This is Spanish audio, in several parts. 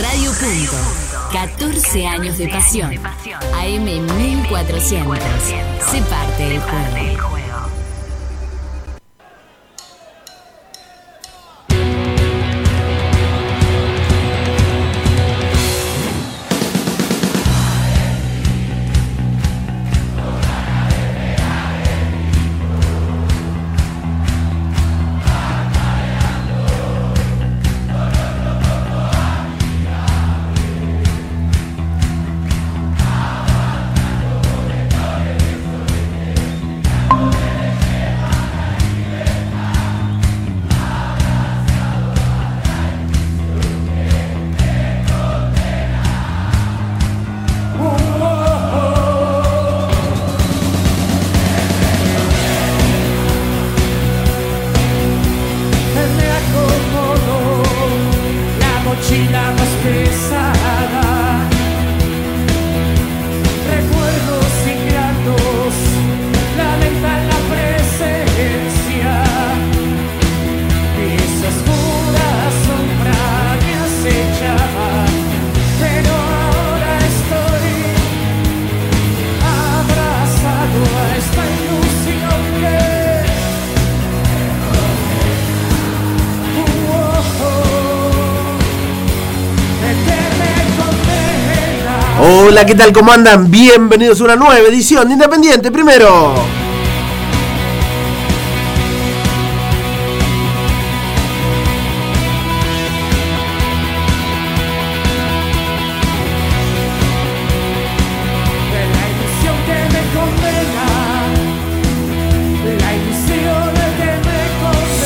Radio Punto. 14 años de pasión. AM 1400. Se parte del juego. Hola, ¿qué tal? ¿Cómo andan? Bienvenidos a una nueva edición de Independiente Primero.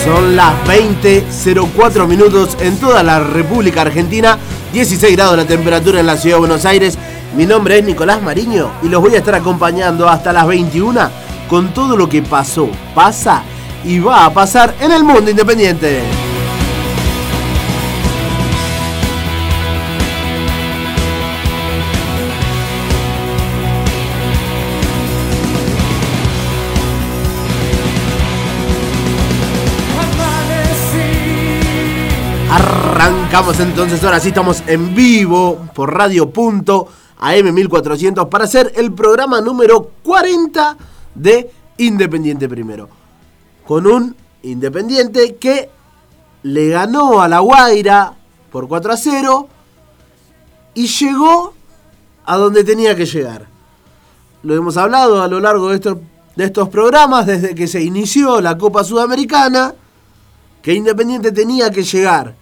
Son las 20.04 minutos en toda la República Argentina. 16 grados la temperatura en la ciudad de Buenos Aires. Mi nombre es Nicolás Mariño y los voy a estar acompañando hasta las 21 con todo lo que pasó, pasa y va a pasar en el mundo independiente. Arrancamos entonces, ahora sí estamos en vivo por Radio Punto AM 1400 para hacer el programa número 40 de Independiente Primero. Con un Independiente que le ganó a La Guaira por 4 a 0 y llegó a donde tenía que llegar. Lo hemos hablado a lo largo de estos, de estos programas desde que se inició la Copa Sudamericana, que Independiente tenía que llegar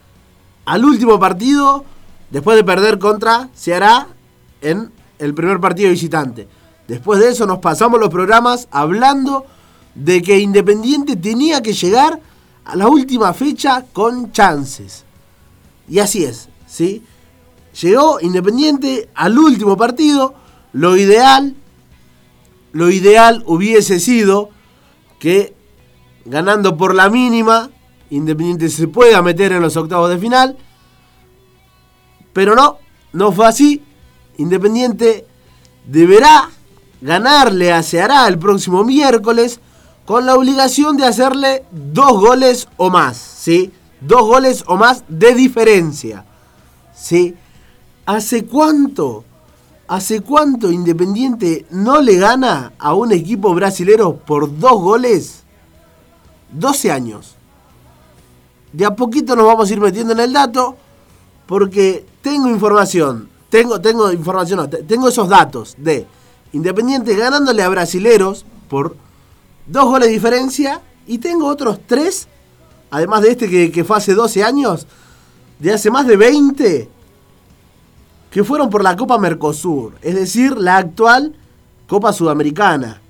al último partido después de perder contra Ceará en el primer partido visitante. Después de eso nos pasamos los programas hablando de que Independiente tenía que llegar a la última fecha con chances. Y así es, ¿sí? Llegó Independiente al último partido. Lo ideal, lo ideal hubiese sido que ganando por la mínima, Independiente se pueda meter en los octavos de final. Pero no, no fue así. Independiente deberá ganarle a Ceará el próximo miércoles con la obligación de hacerle dos goles o más, ¿sí? Dos goles o más de diferencia, ¿sí? ¿Hace cuánto? ¿Hace cuánto Independiente no le gana a un equipo brasilero por dos goles? 12 años. De a poquito nos vamos a ir metiendo en el dato porque tengo información tengo, tengo información, tengo esos datos de Independiente ganándole a brasileros por dos goles de diferencia y tengo otros tres, además de este que, fue hace 12 años, de hace más de 20, que fueron por la Copa Mercosur, es decir, la actual Copa Sudamericana.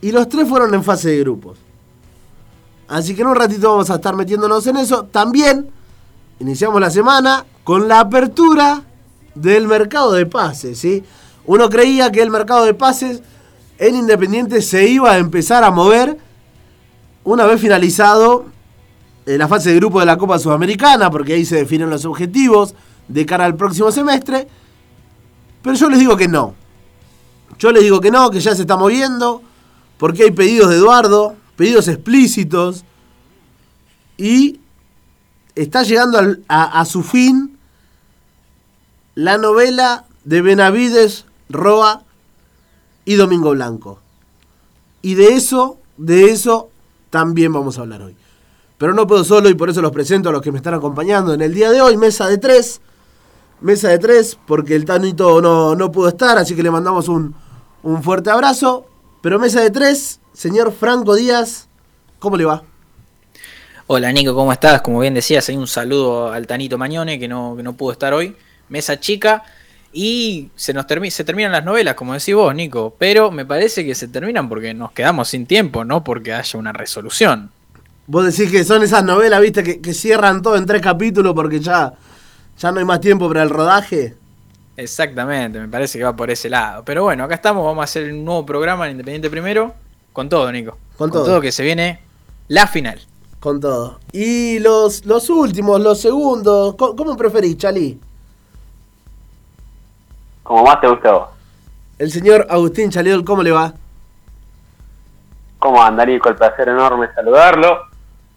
Y los tres fueron en fase de grupos. Así que en un ratito vamos a estar metiéndonos en eso. También iniciamos la semana con la apertura del mercado de pases, ¿sí? Uno creía que el mercado de pases en Independiente se iba a empezar a mover una vez finalizado eh, la fase de grupo de la Copa Sudamericana, porque ahí se definen los objetivos de cara al próximo semestre. Pero yo les digo que no. Yo les digo que no, que ya se está moviendo, porque hay pedidos de Eduardo, pedidos explícitos, y está llegando a su fin la novela de Benavides, Roa y Domingo Blanco. Y de eso, de eso también vamos a hablar hoy. Pero no puedo solo y por eso los presento a los que me están acompañando en el día de hoy, mesa de tres. Mesa de tres, porque el Tanito no, no pudo estar, así que le mandamos un, un fuerte abrazo. Pero mesa de tres, señor Franco Díaz, ¿cómo le va? Hola Nico, ¿cómo estás? Como bien decías, hay un saludo al Tanito Mañone que no, que no pudo estar hoy. Mesa chica. Y se nos se terminan las novelas, como decís vos, Nico. Pero me parece que se terminan porque nos quedamos sin tiempo, no porque haya una resolución. Vos decís que son esas novelas, viste, que, cierran todo en tres capítulos porque ya, ya no hay más tiempo para el rodaje. Exactamente, me parece que va por ese lado. Pero bueno, acá estamos, vamos a hacer un nuevo programa en Independiente Primero. Con todo, Nico. Con, todo. que se viene la final. Con todo. Y los, los últimos, los segundos, ¿cómo, preferís, Chali? Como más te gustó. El señor Agustín Chaliol, ¿cómo le va? ¿Cómo anda, Nico? El placer enorme saludarlo.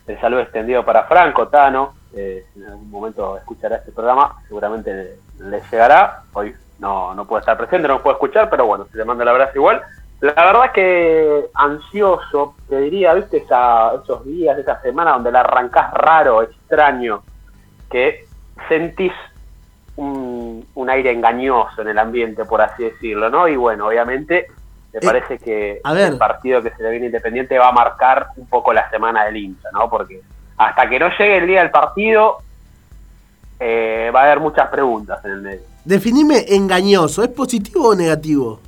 El saludo extendido para Franco Tano. Eh, en algún momento escuchará este programa, seguramente le llegará. Hoy no, no puede estar presente, no puede escuchar, pero bueno, se le manda el abrazo igual. La verdad es que ansioso, te diría, viste, esos días, esa semana donde la arrancás raro, extraño, que sentís un, un, aire engañoso en el ambiente, por así decirlo, ¿no? Y bueno, obviamente me eh, parece que el partido que se le viene Independiente va a marcar un poco la semana del hincha, ¿no? Porque hasta que no llegue el día del partido eh, va a haber muchas preguntas en el medio. Definime engañoso, ¿es positivo o negativo?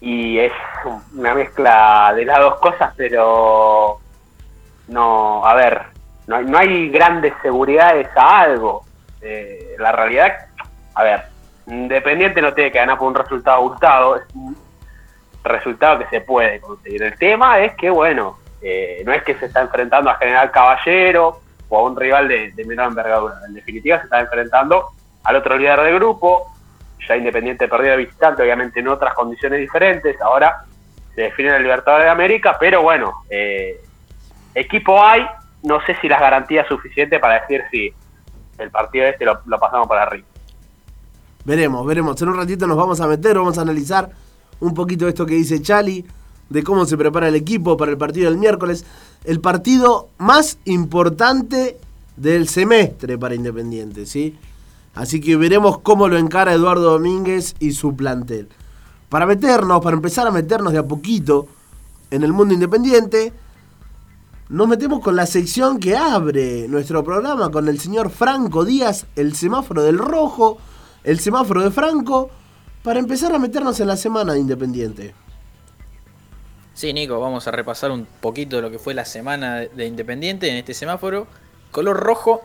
Y es una mezcla de las dos cosas, pero no, a ver, no hay, no hay grandes seguridades a algo. Eh, la realidad, a ver, Independiente no tiene que ganar por un resultado gustado, es un resultado que se puede conseguir. El tema es que, bueno, eh, no es que se está enfrentando a General Caballero o a un rival de, menor envergadura. En definitiva, se está enfrentando al otro líder del grupo. Ya Independiente perdió de visitante, obviamente en otras condiciones diferentes. Ahora se define el Libertadores de América, pero bueno, eh, equipo hay. No sé si las garantías suficientes para decir si el partido este lo, lo pasamos para arriba. Veremos, veremos. En un ratito nos vamos a meter, vamos a analizar un poquito esto que dice Chali, de cómo se prepara el equipo para el partido del miércoles. El partido más importante del semestre para Independiente, ¿sí? Así que veremos cómo lo encara Eduardo Domínguez y su plantel. Para meternos, para empezar a meternos de a poquito en el mundo independiente, nos metemos con la sección que abre nuestro programa con el señor Franco Díaz, el semáforo del rojo el semáforo de Franco para empezar a meternos en la semana de Independiente. Sí, Nico, vamos a repasar un poquito de lo que fue la semana de Independiente en este semáforo. Color rojo,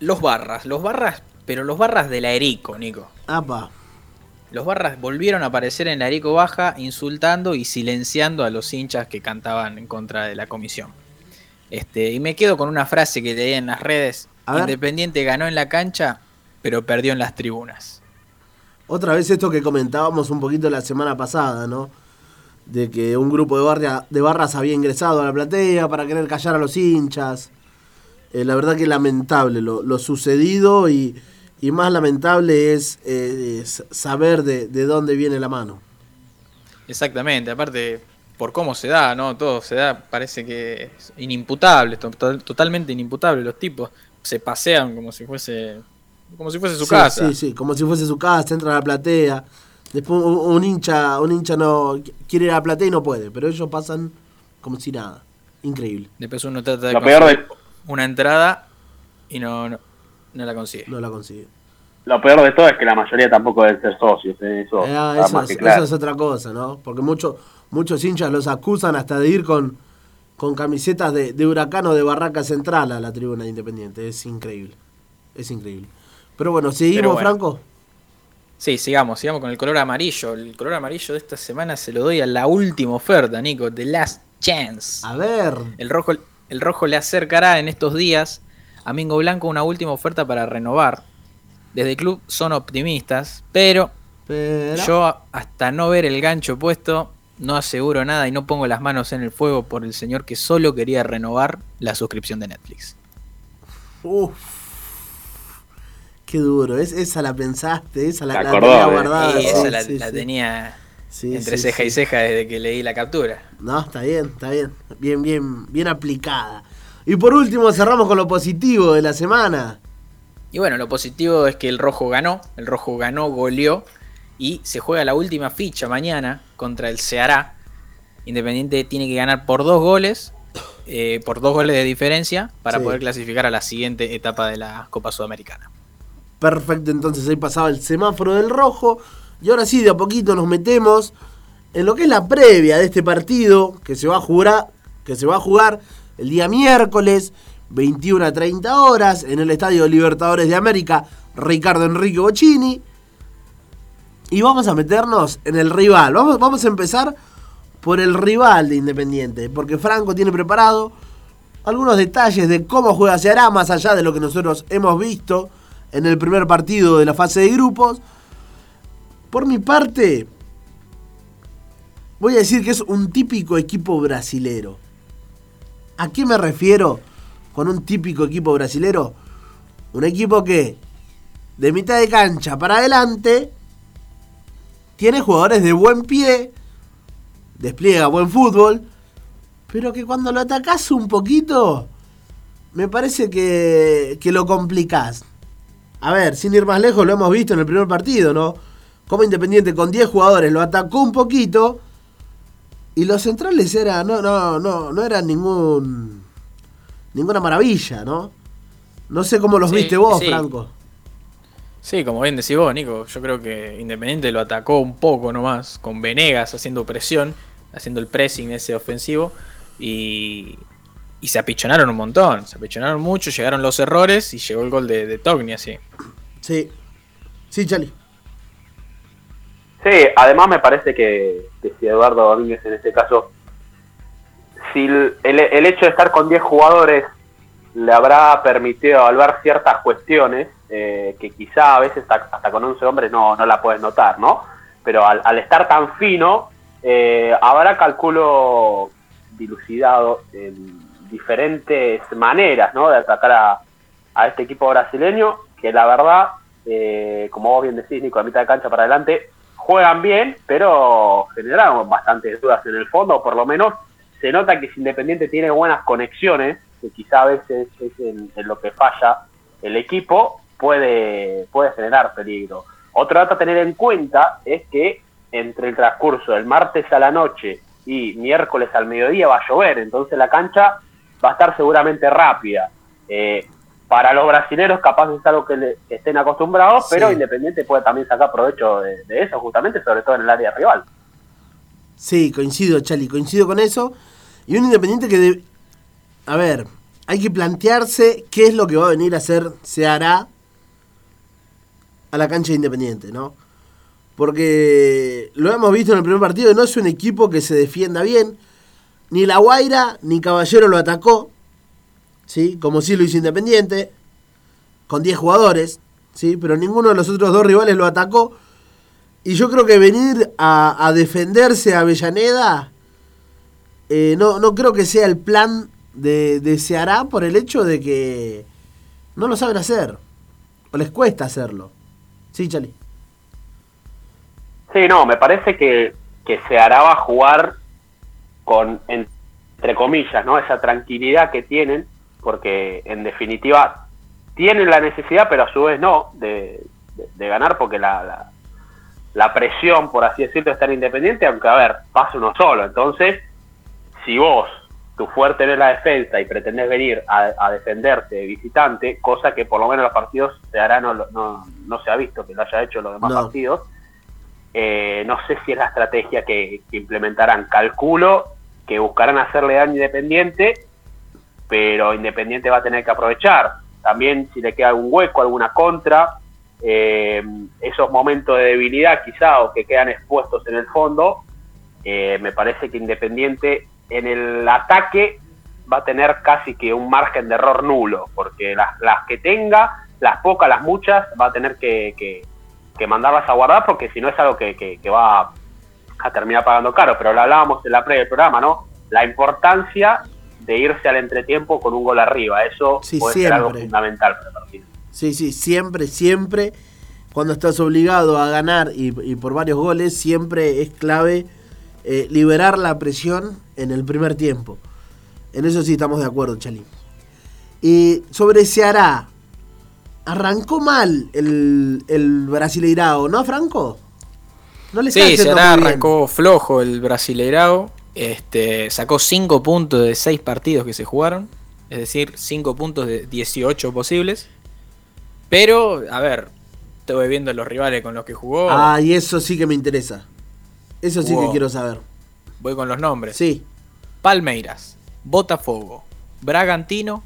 los barras. Los barras, pero los barras de la Erico, Nico. Apa. Los barras volvieron a aparecer en la Erico Baja insultando y silenciando a los hinchas que cantaban en contra de la comisión. Este, y me quedo con una frase que leí en las redes. Independiente ganó en la cancha, pero perdió en las tribunas. Otra vez esto que comentábamos un poquito la semana pasada, ¿no? De que un grupo de, de barras había ingresado a la platea para querer callar a los hinchas. Eh, la verdad que lamentable lo, sucedido y, más lamentable es, eh, saber de, dónde viene la mano. Exactamente, aparte por cómo se da, ¿no? Todo se da, parece que es inimputable, totalmente inimputable. Los tipos se pasean como si fuese como si fuese su casa. Sí, sí, como si fuese su casa, entra a la platea. Después un, hincha, un hincha no quiere ir a la platea y no puede, pero ellos pasan como si nada. Increíble. Después uno trata de conseguir una entrada y no, no, la consigue. No la consigue. Lo peor de todo es que la mayoría tampoco deben ser socios. ¿eh? Eso, ah, eso, es, otra cosa, ¿no? Porque muchos muchos hinchas los acusan hasta de ir con, con camisetas de, de huracán o de barraca central a la tribuna Independiente. Es increíble. Es increíble. Pero bueno, ¿seguimos, Franco? Sí, sigamos, sigamos con el color amarillo. El color amarillo de esta semana se lo doy a la última oferta, Nico, The Last Chance. A ver. El rojo, el rojo le acercará en estos días a Mingo Blanco una última oferta para renovar. Desde el club son optimistas, pero, pero, yo hasta no ver el gancho puesto no aseguro nada y no pongo las manos en el fuego por el señor que solo quería renovar la suscripción de Netflix. Uf Qué duro, es, esa la pensaste, esa la, la, tenía eh. guardada. Sí, esa sí, la, sí, la tenía Sí, entre sí, ceja sí. y ceja desde que leí la captura. No, está bien, está bien. Bien, bien, bien aplicada. Y por último cerramos con lo positivo de la semana. Y bueno, lo positivo es que el rojo ganó, el rojo ganó, goleó y se juega la última ficha mañana contra el Ceará. Independiente tiene que ganar por dos goles, eh, por dos goles de diferencia, para Sí. poder clasificar a la siguiente etapa de la Copa Sudamericana. Perfecto, entonces ahí pasaba el semáforo del rojo. Y ahora sí, de a poquito nos metemos en lo que es la previa de este partido que se va a jugar, que se va a jugar el día miércoles, 21 a 30 horas, en el Estadio Libertadores de América, Ricardo Enrique Bocini. Y vamos a meternos en el rival. Vamos, vamos a empezar por el rival de Independiente, porque Franco tiene preparado algunos detalles de cómo juega Ceará, más allá de lo que nosotros hemos visto en el primer partido de la fase de grupos. Por mi parte, voy a decir que es un típico equipo brasilero. ¿A qué me refiero con un típico equipo brasilero? Un equipo que de mitad de cancha para adelante tiene jugadores de buen pie, despliega buen fútbol, pero que cuando lo atacás un poquito, me parece que, que lo complicás. A ver, sin ir más lejos, lo hemos visto en el primer partido, ¿no? Como Independiente con 10 jugadores lo atacó un poquito y los centrales era no no no no eran ningún ninguna maravilla, ¿no? No sé cómo los Sí, viste vos, sí. Franco. Sí, como bien decís vos, Nico, yo creo que Independiente lo atacó un poco nomás, con Venegas haciendo presión, haciendo el pressing ese ofensivo, y, y se apichonaron un montón, se apichonaron mucho, llegaron los errores y llegó el gol de, de Togni así. Sí. Sí, Chali. Sí, además me parece que, que si Eduardo Domínguez en este caso, si el, el- el hecho de estar con 10 jugadores le habrá permitido evaluar ciertas cuestiones eh, que quizá a veces hasta, con 11 hombres no, no la puedes notar, ¿no? Pero al, estar tan fino, eh, habrá calculo dilucidado en diferentes maneras, ¿no? De atacar a, a este equipo brasileño, que la verdad, eh, como vos bien decís, Nico, a mitad de cancha para adelante, juegan bien, pero generaron bastantes dudas en el fondo, por lo menos se nota que si Independiente tiene buenas conexiones, que quizá a veces es en, en lo que falla el equipo, puede, puede generar peligro. Otro dato a tener en cuenta es que entre el transcurso del martes a la noche y miércoles al mediodía va a llover, entonces la cancha va a estar seguramente rápida. Eh, para los brasileños capaz es algo que, le- que estén acostumbrados, Sí. pero Independiente puede también sacar provecho de, de eso, justamente, sobre todo en el área rival. Sí, coincido, Chali, coincido con eso. Y un Independiente que, de- a ver, hay que plantearse qué es lo que va a venir a hacer Ceará a la cancha de Independiente, ¿no? Porque lo hemos visto en el primer partido, no es un equipo que se defienda bien. Ni La Guaira ni Caballero lo atacó, ¿sí? Como sí lo hizo Independiente, con 10 jugadores, ¿sí? Pero ninguno de los otros dos rivales lo atacó. Y yo creo que venir a, defenderse a Avellaneda, eh, no, no creo que sea el plan de, de Ceará por el hecho de que no lo saben hacer. O les cuesta hacerlo. Sí, Chali. Sí, no, me parece que, que se hará va a jugar con, entre comillas, ¿no? Esa tranquilidad que tienen, porque en definitiva tienen la necesidad, pero a su vez no, de, de- ganar, porque la, la, la presión, por así decirlo, está en Independiente, aunque, a ver, pasa uno solo. Entonces, si vos, tu fuerte no es la defensa y pretendés venir a, a defenderte de visitante, cosa que por lo menos en los partidos hará, no, no, no se ha visto que lo haya hecho los demás No. partidos, eh, no sé si es la estrategia que, que implementarán. Calculo que buscarán hacerle daño Independiente, pero Independiente va a tener que aprovechar. También si le queda algún hueco, alguna contra, eh, esos momentos de debilidad quizá o que quedan expuestos en el fondo, eh, me parece que Independiente en el ataque va a tener casi que un margen de error nulo, porque las, las que tenga, las pocas, las muchas, va a tener que, que- que mandarlas a guardar, porque si no es algo que, va a terminar pagando caro. Pero lo hablábamos en la previa del programa, ¿no? La importancia de irse al entretiempo con un gol arriba, eso Sí, puede ser algo fundamental para el partido. Sí, sí, siempre, siempre, cuando estás obligado a ganar y, por varios goles, siempre es clave eh, liberar la presión en el primer tiempo. En eso sí estamos de acuerdo, Chali. Y sobre Ceará, arrancó mal el, el Brasileirao, ¿no, Franco? No le sí, Ceará arrancó flojo el Brasileirao. Este, sacó 5 puntos de 6 partidos que se jugaron. Es decir, 5 puntos de 18 posibles. Pero, a ver, estuve viendo los rivales con los que jugó. Ah, y eso sí que me interesa. Eso sí que quiero saber. Voy con los nombres. Sí. Palmeiras, Botafogo, Bragantino,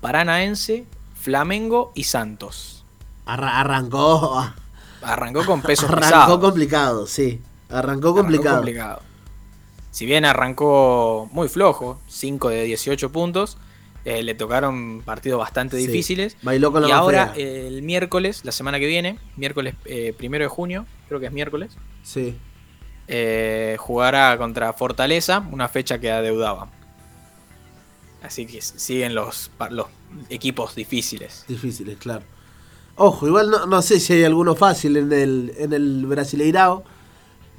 Paranaense, Flamengo y Santos. arrancó. Arrancó con pesos Arrancó complicado, sí. Arrancó complicado. complicado. Si bien arrancó muy flojo, 5 de 18 puntos, eh, le tocaron partidos bastante difíciles. Bailó con la Y ahora, el miércoles, la semana que viene, miércoles eh, primero de junio, creo que es miércoles. Sí. Eh, jugará contra Fortaleza, una fecha que adeudaba. Así que siguen los, los equipos difíciles. Difíciles, claro. Ojo, igual no, sé si hay alguno fácil en el, en el Brasileirao,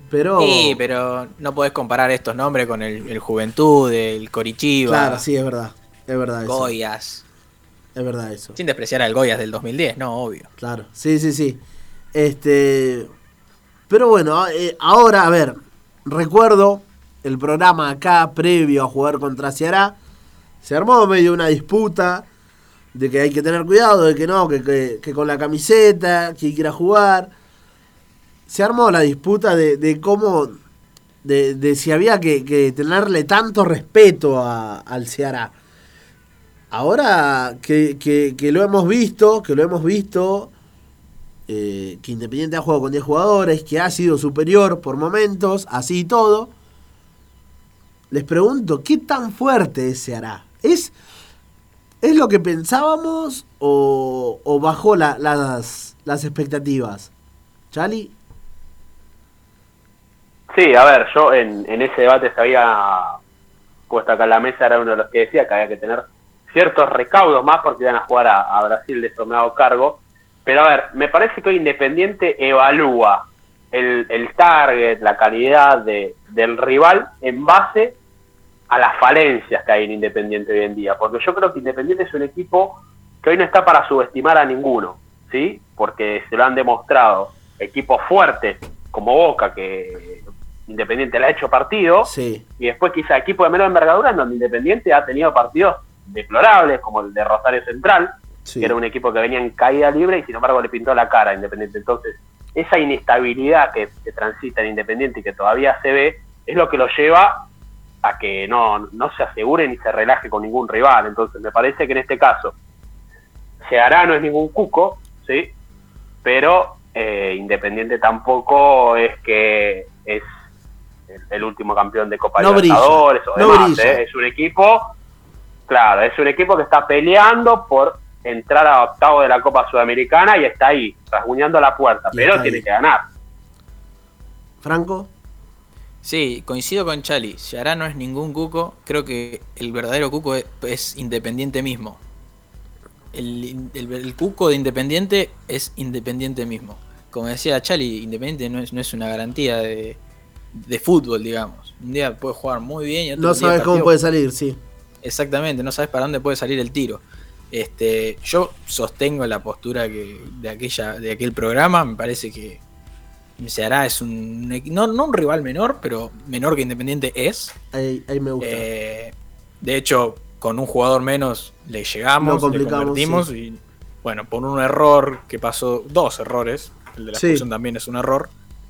pero... Sí, pero no podés comparar estos nombres con el, Juventud, el Corichiva. Claro, sí, es verdad. Es verdad eso. Goyas. Es verdad eso. Sin despreciar al Goyas del 2010, no, obvio. Claro, sí, sí, sí. Este... Pero bueno, eh, ahora, a ver, recuerdo el programa acá previo a jugar contra Ceará. Se armó medio una disputa de que hay que tener cuidado, de que no, que, con la camiseta, que quiera jugar. Se armó la disputa de, cómo, de, si había que, tenerle tanto respeto a, al Ceará. Ahora que, lo hemos visto, que lo hemos visto, eh, que Independiente ha jugado con 10 jugadores, que ha sido superior por momentos, así y todo, les pregunto, ¿qué tan fuerte es Ceará? ¿Es ¿Es lo que pensábamos o, bajó las, las expectativas? ¿Chali? Sí, a ver, yo en, ese debate se había puesto acá en la mesa, era uno de los que decía que había que tener ciertos recaudos más porque iban a jugar a, Brasil de somado cargo. Pero a ver, me parece que hoy Independiente evalúa el, el target, la calidad de, del rival en base a las falencias que hay en Independiente hoy en día, porque yo creo que Independiente es un equipo que hoy no está para subestimar a ninguno, ¿sí? Porque se lo han demostrado equipos fuertes como Boca, que Independiente le ha hecho partido, sí. y después quizá equipos de menor envergadura en donde Independiente ha tenido partidos deplorables, como el de Rosario Central, que era un equipo que venía en caída libre y sin embargo le pintó la cara a Independiente. Entonces, esa inestabilidad que, que transita en Independiente y que todavía se ve, es lo que lo lleva a que no, no se asegure ni se relaje con ningún rival. Entonces me parece que en este caso hará no es ningún cuco, ¿sí? Pero eh, Independiente tampoco es que es el, último campeón de Copa no Libertadores o demás, ¿eh? Es un equipo, claro, es un equipo que está peleando por entrar a octavo de la Copa Sudamericana y está ahí, rasguñando la puerta, pero tiene que ganar. Franco. Sí, coincido con Chali. Yará no es ningún cuco. Creo que el verdadero cuco es, Independiente mismo. El, cuco de Independiente es Independiente mismo. Como decía Chali, Independiente no es, no es una garantía de, fútbol, digamos. Un día puede jugar muy bien y otro No sabes cómo puede salir, sí. Exactamente, no sabes para dónde puede salir el tiro. Este, yo sostengo la postura que de aquella de aquel programa, me parece que Ceará es un. No, no un rival menor, pero menor que Independiente es. Ahí, me gusta. Eh, de hecho, con un jugador menos le llegamos, le convertimos y. Bueno, por un error que pasó, dos errores, el de la expulsión también es un error,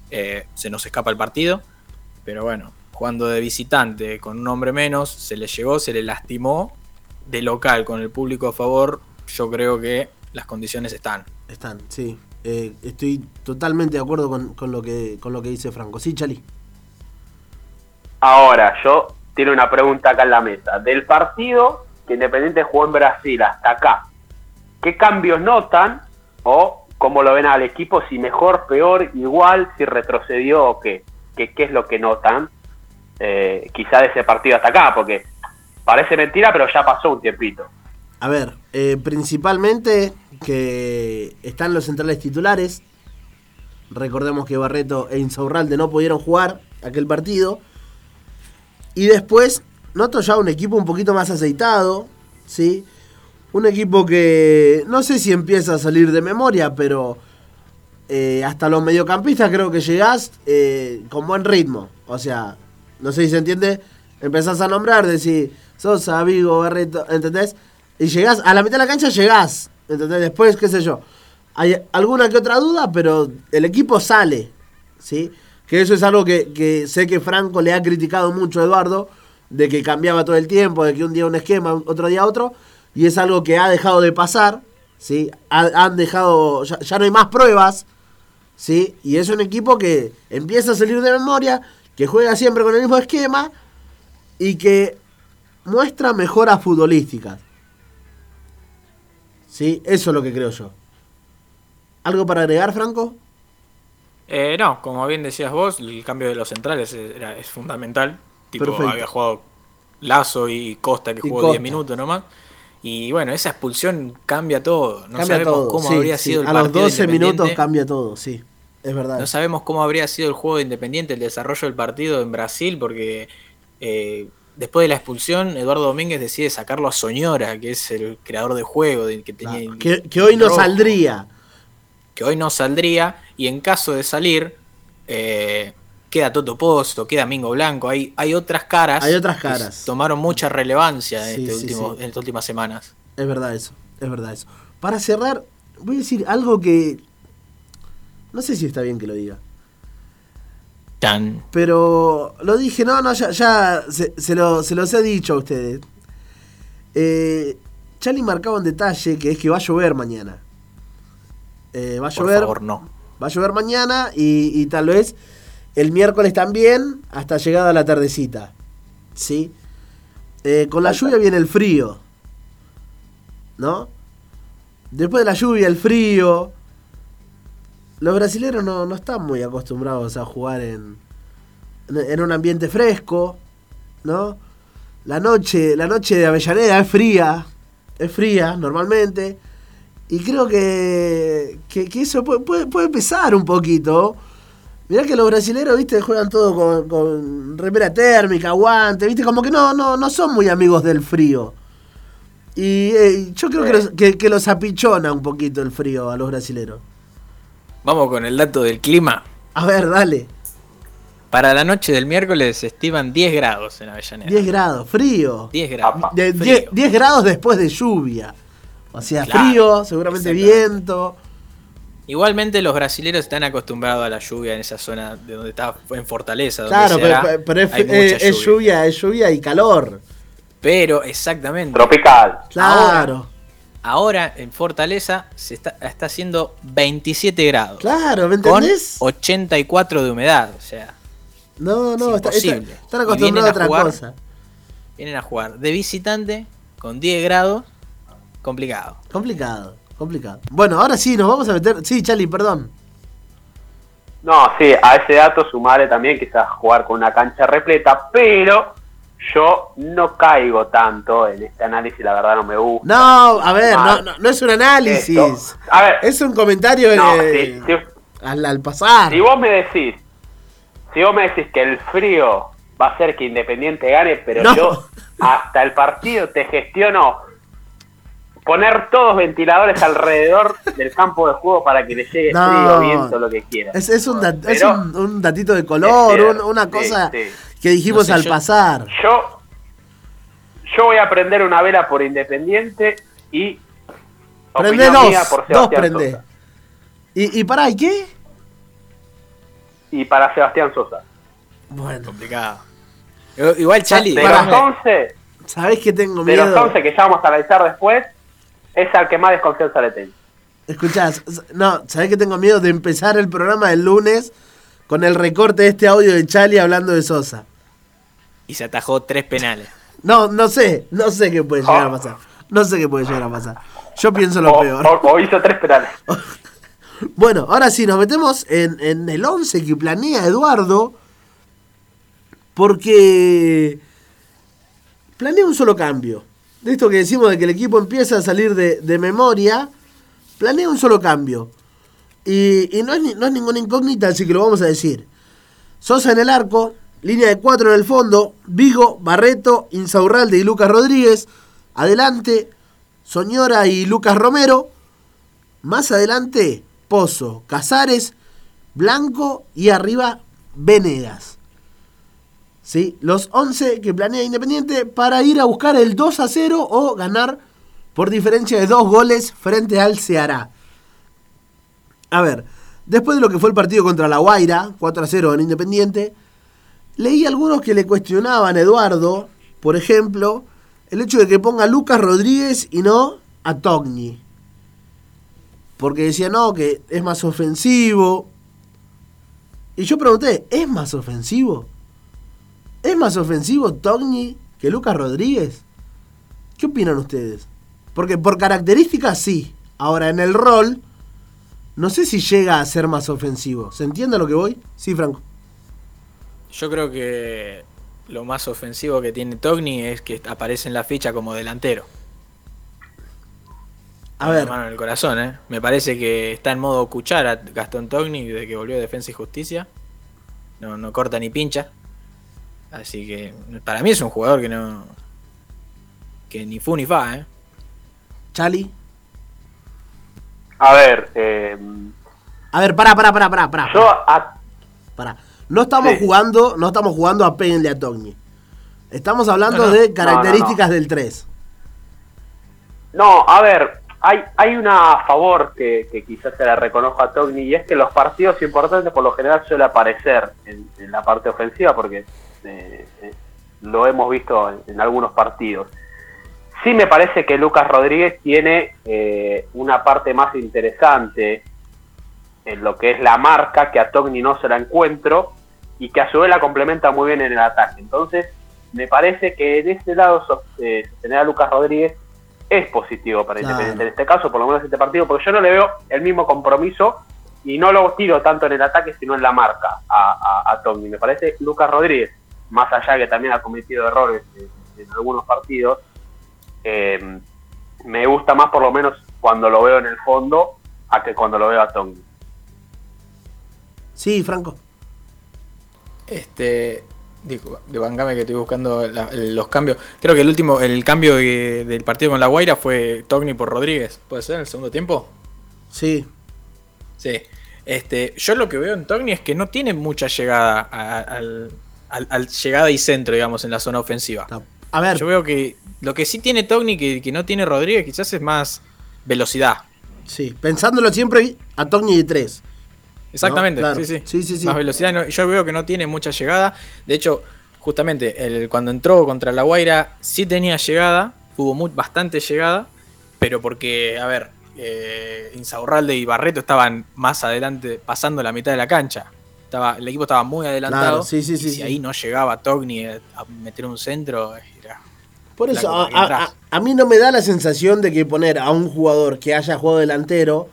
eh, se nos escapa el partido. Pero bueno, jugando de visitante con un hombre menos, se le llegó, se le lastimó. De local, con el público a favor, yo creo que las condiciones están. Están, sí. Eh, estoy totalmente de acuerdo con, lo que, con lo que dice Franco. Sí, Chali. Ahora, yo tiene una pregunta acá en la mesa. Del partido que Independiente jugó en Brasil hasta acá, ¿qué cambios notan o cómo lo ven al equipo? Si mejor, peor, igual, si retrocedió o qué. ¿Qué, qué es lo que notan? Eh, quizá de ese partido hasta acá, porque parece mentira, pero ya pasó un tiempito. A ver, eh, principalmente que están los centrales titulares. Recordemos que Barreto e Insaurralde no pudieron jugar aquel partido. Y después noto ya un equipo un poquito más aceitado, ¿sí? Un equipo que no sé si empieza a salir de memoria, pero eh, hasta los mediocampistas creo que llegás eh, con buen ritmo. O sea, no sé si se entiende, empezás a nombrar, decir Sosa, Vigo, Barreto, ¿entendés? Y llegás, a la mitad de la cancha llegás, ¿entendés? Después, qué sé yo. Hay alguna que otra duda, pero el equipo sale, ¿sí? Que eso es algo que, que sé que Franco le ha criticado mucho a Eduardo, de que cambiaba todo el tiempo, de que un día un esquema, otro día otro, y es algo que ha dejado de pasar, ¿sí? han dejado, ya, ya, no hay más pruebas, ¿sí? Y es un equipo que empieza a salir de memoria, que juega siempre con el mismo esquema y que muestra mejoras futbolísticas. ¿Sí? Eso es lo que creo yo. ¿Algo para agregar, Franco? Eh, no, como bien decías vos, el cambio de los centrales era, es fundamental. Tipo, había jugado Lazo y Costa, que jugó 10 minutos nomás. Y bueno, esa expulsión cambia todo. No sabemos cómo habría sido el A los 12 minutos cambia todo, sí. Es verdad. No sabemos cómo habría sido el juego de Independiente, el desarrollo del partido en Brasil, porque eh, después de la expulsión, Eduardo Domínguez decide sacarlo a Soñora, que es el creador de juego. que, tenía que, hoy no saldría. Que hoy no saldría, y en caso de salir, eh, queda Toto Pozo, queda Mingo Blanco, hay, hay otras caras. Hay otras caras. tomaron mucha relevancia en, este último, en estas últimas semanas. Es verdad eso, es verdad eso. Para cerrar, voy a decir algo que no sé si está bien que lo diga. Tan. Pero lo dije, no, no, ya, ya se, los he dicho a ustedes. Eh, Charlie marcaba un detalle que es que va a llover mañana. Eh, va a llover. Favor, no. Va a llover mañana y, tal vez el miércoles también, hasta llegada la tardecita. ¿Sí? Eh, con la lluvia viene el frío. ¿No? Después de la lluvia, el frío los brasileños no, no, están muy acostumbrados a jugar en, en un ambiente fresco, ¿no? La noche, la noche de Avellaneda es fría, es fría normalmente, y creo que, que, eso puede, puede, pesar un poquito. Mirá que los brasileños, viste, juegan todo con, con remera térmica, guante, viste, como que no, no, no son muy amigos del frío. Y eh, yo creo que, los, que, que los apichona un poquito el frío a los brasileños. Vamos con el dato del clima. A ver, dale. Para la noche del miércoles se estiman 10 grados en Avellaneda. 10 grados, frío. 10 grados. 10, grados después de lluvia. O sea, frío, seguramente viento. Igualmente los brasileños están acostumbrados a la lluvia en esa zona de donde está en Fortaleza. claro, pero, es, lluvia. es, lluvia. y calor. Pero, exactamente. Tropical. Claro. Ahora en Fortaleza se está, está haciendo 27 grados. Claro, ¿me entendés? Con 84 de humedad, o sea. No, no, está, están acostumbrados a otra cosa. Vienen a jugar de visitante con 10 grados, complicado. Complicado, complicado. Bueno, ahora sí, nos vamos a meter. Sí, Charlie, perdón. No, sí, a ese dato sumaré también quizás jugar con una cancha repleta, pero yo no caigo tanto en este análisis, la verdad no me gusta. No, a ver, no, no, es un análisis. A ver, es un comentario al, pasar. Si vos me decís, si vos me decís que el frío va a hacer que Independiente gane, pero yo hasta el partido te gestiono poner todos ventiladores alrededor del campo de juego para que le llegue frío, viento, lo que quieras. Es, un, un, datito de color, una cosa que dijimos al pasar. Yo, yo voy a prender una vela por Independiente y. Prende dos, por dos prende. ¿Y, y para qué? Y para Sebastián Sosa. Bueno. Complicado. Igual, Charlie. De los 11. ¿Sabés que tengo miedo? De los 11 que ya vamos a analizar después, es al que más desconfianza le tengo. Escuchás, no, ¿sabés que tengo miedo de empezar el programa el lunes con el recorte de este audio de Charlie hablando de Sosa. Y se atajó tres penales. No, no sé, no sé qué puede llegar a pasar. No sé qué puede llegar a pasar. Yo pienso lo peor. O, hizo tres penales. bueno, ahora sí, nos metemos en, en el 11 que planea Eduardo. Porque planea un solo cambio. de esto que decimos de que el equipo empieza a salir de, memoria, planea un solo cambio. Y, no, es, no es ninguna incógnita, así que lo vamos a decir. Sosa en el arco, línea de cuatro en el fondo, Vigo, Barreto, Insaurralde y Lucas Rodríguez. Adelante, Soñora y Lucas Romero. Más adelante, Pozo, Casares, Blanco y arriba, Venegas. ¿Sí? Los 11 que planea Independiente para ir a buscar el 2 a 0 o ganar por diferencia de dos goles frente al Ceará. A ver, después de lo que fue el partido contra La Guaira, 4 a 0 en Independiente, leí algunos que le cuestionaban a Eduardo, por ejemplo, el hecho de que ponga a Lucas Rodríguez y no a Togni. Porque decía, no, que es más ofensivo. Y yo pregunté, ¿es más ofensivo? ¿Es más ofensivo Togni que Lucas Rodríguez? ¿Qué opinan ustedes? Porque por características sí. Ahora, en el rol, no sé si llega a ser más ofensivo. ¿Se entiende lo que voy? Sí, Franco. Yo creo que lo más ofensivo que tiene Togni es que aparece en la ficha como delantero. A ver. mano en el corazón, ¿eh? Me parece que está en modo cuchara Gastón Togni desde que volvió a Defensa y Justicia. No, no corta ni pincha. Así que para mí es un jugador que no. que ni fu ni fa, ¿eh? Chali. A ver, eh... A ver, pará, pará, pará, pará, pará. Yo a... Pará. No estamos jugando, no estamos jugando a peguenle a Togni. Estamos hablando de características del 3. No, a ver, hay, hay una a favor que, quizás se la reconozca a Togni y es que los partidos importantes por lo general suele aparecer en, la parte ofensiva porque eh, eh, lo hemos visto en, algunos partidos. Sí me parece que Lucas Rodríguez tiene eh, una parte más interesante en lo que es la marca, que a Togni no se la encuentro, y que a su vez la complementa muy bien en el ataque. Entonces, me parece que en este lado sostener a Lucas Rodríguez es positivo para Independiente en este caso, por lo menos en este partido, porque yo no le veo el mismo compromiso y no lo tiro tanto en el ataque, sino en la marca a, a, Tommy. Me parece Lucas Rodríguez, más allá que también ha cometido errores en, algunos partidos, eh, me gusta más por lo menos cuando lo veo en el fondo a que cuando lo veo a Tommy. Sí, Franco. Este, Digo, de Bangame que estoy buscando los cambios. Creo que el último, el cambio del partido con la Guaira fue Togni por Rodríguez. ¿Puede ser en el segundo tiempo? Sí. Sí. Este, yo lo que veo en Togni es que no tiene mucha llegada al, llegada y centro, digamos, en la zona ofensiva. A ver. Yo veo que lo que sí tiene Togni que, que no tiene Rodríguez quizás es más velocidad. Sí, pensándolo siempre a Togni de 3. Exactamente, sí, sí. Más velocidad. yo veo que no tiene mucha llegada. De hecho, justamente, el, cuando entró contra la Guaira, sí tenía llegada. Hubo muy, bastante llegada. Pero porque, a ver, eh, Insaurralde y Barreto estaban más adelante, pasando la mitad de la cancha. Estaba, el equipo estaba muy adelantado. y si ahí no llegaba Togni a meter un centro, era por eso, a, a, mí no me da la sensación de que poner a un jugador que haya jugado delantero,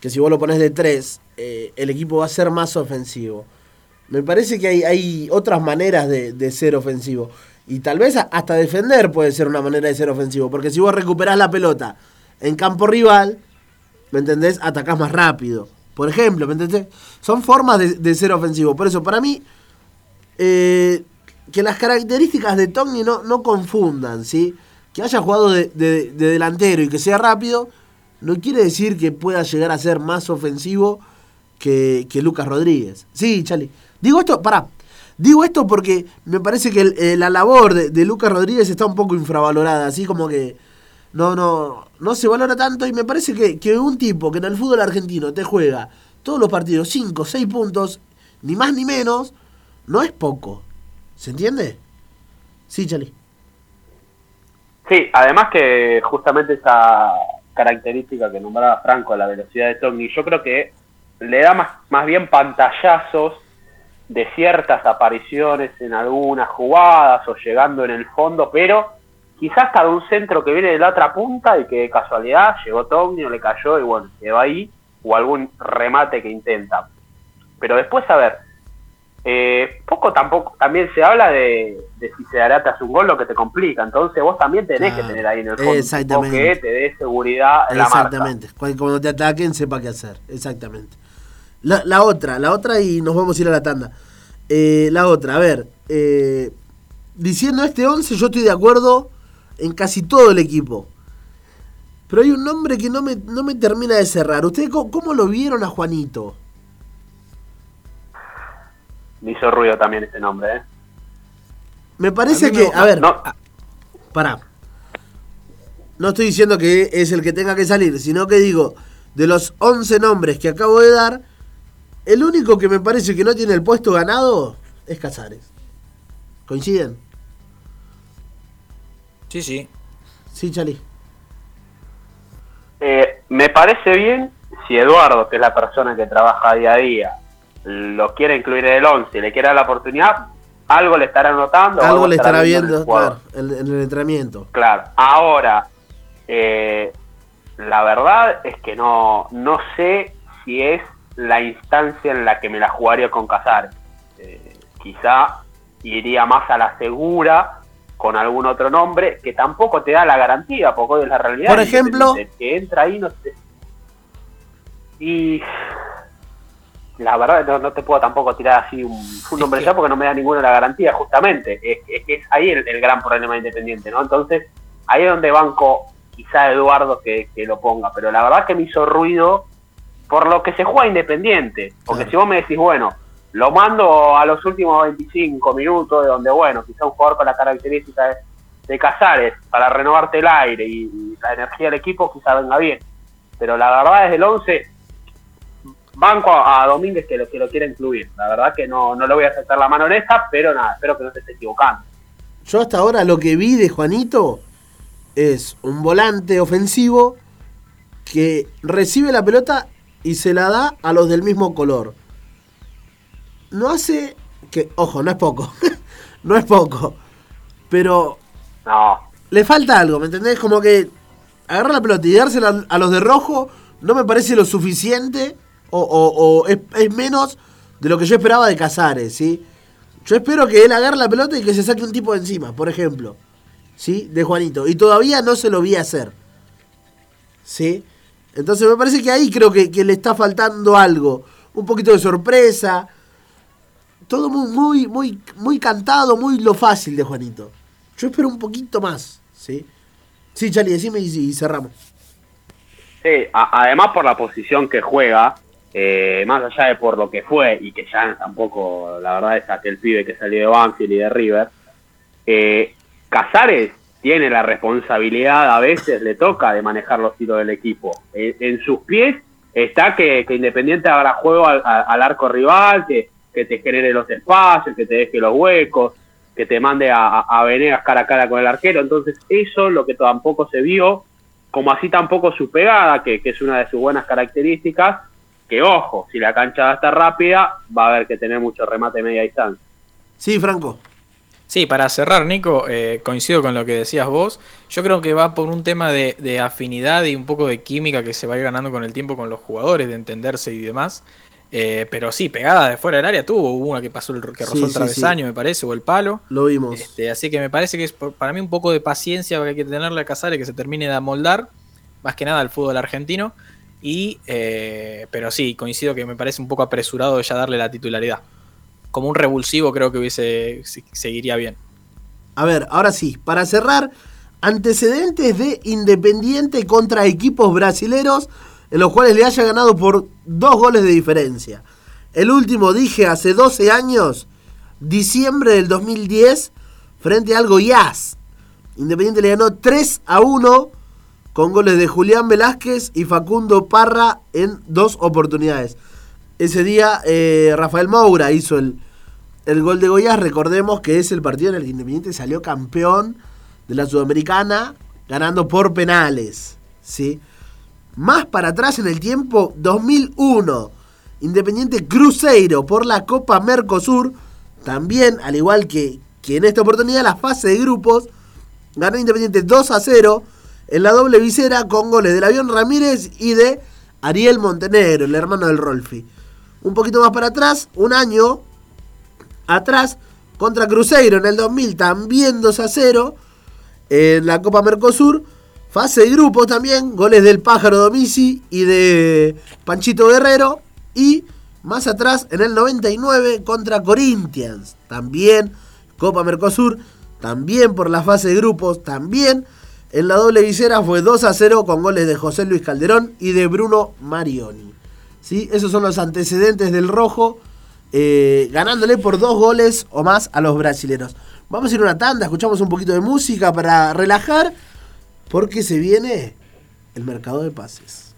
que si vos lo pones de tres, eh, el equipo va a ser más ofensivo. Me parece que hay, hay otras maneras de, ser ofensivo. Y tal vez hasta defender puede ser una manera de ser ofensivo. Porque si vos recuperás la pelota en campo rival, ¿me entendés? Atacás más rápido. Por ejemplo, ¿me entendés? Son formas de, ser ofensivo. Por eso, para mí, eh, que las características de Togni no, no confundan, ¿sí? Que haya jugado de, de, delantero y que sea rápido, no quiere decir que pueda llegar a ser más ofensivo que, Lucas Rodríguez. Sí, Chali. Digo esto, pará. Digo esto porque me parece que eh, la labor de, Lucas Rodríguez está un poco infravalorada, así como que no, no, no se valora tanto y me parece que, que un tipo que en el fútbol argentino te juega todos los partidos 5, 6 puntos, ni más ni menos, no es poco. ¿Se entiende? Sí, Chali. Sí, además que justamente esa característica que nombraba Franco, la velocidad de Togni, yo creo que le da más, más bien pantallazos de ciertas apariciones en algunas jugadas o llegando en el fondo, pero quizás hasta de un centro que viene de la otra punta y que de casualidad llegó Togni o le cayó y bueno, quedó ahí, o algún remate que intenta. Pero después, a ver, eh, poco tampoco, también se habla de, si se dará tras un gol lo que te complica. Entonces vos también tenés que tener ahí en el fondo exactamente. que te dé seguridad en Exactamente. Cuando te ataquen, sepa qué hacer. Exactamente. La, otra, la otra y nos vamos a ir a la tanda. Eh, la otra, a ver. Eh, diciendo este 11, yo estoy de acuerdo en casi todo el equipo. Pero hay un nombre que no me, no me termina de cerrar. ¿Ustedes cómo lo vieron a Juanito? Me hizo ruido también ese nombre, ¿eh? Me parece que, a ver, no. pará. No estoy diciendo que es el que tenga que salir, sino que digo, de los 11 nombres que acabo de dar, el único que me parece que no tiene el puesto ganado es Casares. ¿Coinciden? Sí, sí. Sí, Chali. Eh, me parece bien si Eduardo, que es la persona que trabaja día a día, lo quiere incluir en el 11 y le quiere dar la oportunidad, algo le estará notando. Algo, le estará, viendo, claro, en, el entrenamiento. Claro, ahora, eh, la verdad es que no, no sé si es la instancia en la que me la jugaría con Casares. Eh, quizá iría más a la segura con algún otro nombre que tampoco te da la garantía, porque hoy es la realidad. Por ejemplo, que entra ahí no sé. Y la verdad no, te puedo tampoco tirar así un, nombre ya porque no me da ninguna la garantía, justamente. Es, que es ahí el, gran problema Independiente, ¿no? Entonces, ahí es donde banco quizá Eduardo que, lo ponga, pero la verdad que me hizo ruido por lo que se juega Independiente. Porque si vos me decís, bueno, lo mando a los últimos 25 minutos, de donde, bueno, quizá un jugador con la característica de, de Casares para renovarte el aire y, la energía del equipo, quizá venga bien. Pero la verdad, desde el 11 banco a, Domínguez que lo, que lo quiera incluir. La verdad que no, no le voy a aceptar la mano en esta, pero nada, espero que no se esté equivocando. Yo hasta ahora lo que vi de Juanito es un volante ofensivo que recibe la pelota y se la da a los del mismo color. No hace que, ojo, no es poco, no es poco, pero no. le falta algo, ¿me entendés? Como que agarrar la pelota y dársela a los de rojo no me parece lo suficiente o, es, menos de lo que yo esperaba de Casares, ¿sí? Yo espero que él agarre la pelota y que se saque un tipo de encima, por ejemplo, ¿sí? De Juanito. Y todavía no se lo vi hacer, ¿sí? Entonces me parece que ahí creo que, le está faltando algo, un poquito de sorpresa, todo muy, muy, muy, muy cantado, muy lo fácil de Juanito. Yo espero un poquito más, ¿sí? Sí, Charlie, decime y, cerramos. Sí, además por la posición que juega, eh, más allá de por lo que fue y que ya tampoco, la verdad es aquel pibe que salió de Banfield y de River, eh, Casares tiene la responsabilidad, a veces le toca de manejar los tiros del equipo. en sus pies está que, Independiente haga juego al, arco rival, que, te genere los espacios, que te deje los huecos, que te mande a, a, Venegas cara a cara con el arquero. Entonces eso lo que tampoco se vio, como así tampoco su pegada, que, que es una de sus buenas características, que ojo, si la cancha va a estar rápida, va a haber que tener mucho remate media distancia. Sí, Franco. Sí, para cerrar, Nico, eh, coincido con lo que decías vos. Yo creo que va por un tema de, afinidad y un poco de química que se va a ir ganando con el tiempo con los jugadores, de entenderse y demás. Eh, pero sí, pegada de fuera del área tuvo, hubo una que pasó el, que rozó el travesaño, me parece, o el palo. Lo vimos. Este, así que me parece que es para mí un poco de paciencia que hay que tenerle a Casares que se termine de amoldar, más que nada al fútbol argentino. Y, eh, pero sí, coincido que me parece un poco apresurado ya darle la titularidad. Como un revulsivo creo que hubiese seguiría bien. A ver, ahora sí, para cerrar, antecedentes de Independiente contra equipos brasileros en los cuales le haya ganado por dos goles de diferencia. El último, dije, hace 12 años, diciembre del 2010, frente al Goiás. Independiente le ganó 3 a 1 con goles de Julián Velázquez y Facundo Parra en dos oportunidades. Ese día eh, Rafael Moura hizo el, el gol de Goiás. Recordemos que es el partido en el que Independiente salió campeón de la Sudamericana ganando por penales. ¿sí? Más para atrás en el tiempo, 2001. Independiente Cruzeiro por la Copa Mercosur. También, al igual que, que en esta oportunidad, la fase de grupos. Ganó Independiente 2 a 0 en la doble visera con goles del avión Ramírez y de Ariel Montenegro, el hermano del Rolfi. Un poquito más para atrás, un año, atrás contra Cruzeiro en el 2000 también 2 a 0 en la Copa Mercosur. Fase de grupos también, goles del Pájaro Domici y de Panchito Guerrero. Y más atrás, en el 99 contra Corinthians, también Copa Mercosur, también por la fase de grupos, también en la doble visera fue 2 a 0 con goles de José Luis Calderón y de Bruno Marioni. ¿Sí? Esos son los antecedentes del rojo, eh, ganándole por dos goles o más a los brasileños. Vamos a ir a una tanda, escuchamos un poquito de música para relajar, porque se viene el mercado de pases.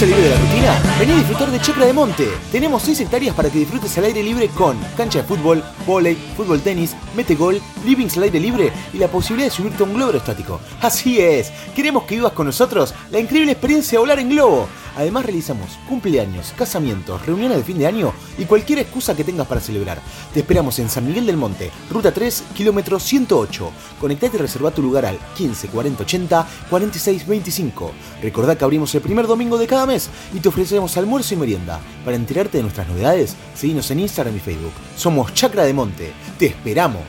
Vení a disfrutar de Chacra de Monte. Tenemos 6 hectáreas para que disfrutes al aire libre con cancha de fútbol, volei, fútbol tenis, mete gol, livings al aire libre y la posibilidad de subirte a un globo estático. Así es, queremos que vivas con nosotros la increíble experiencia de volar en globo. Además realizamos cumpleaños, casamientos, reuniones de fin de año y cualquier excusa que tengas para celebrar. Te esperamos en San Miguel del Monte, ruta 3, kilómetro 108. Conectate y reserva tu lugar al 15 40 80 46 25. Recordá que abrimos el primer domingo de cada mes y te ofrecemos almuerzo y merienda. Para enterarte de nuestras novedades, seguinos en Instagram y Facebook. Somos Chacra de Monte. Te esperamos.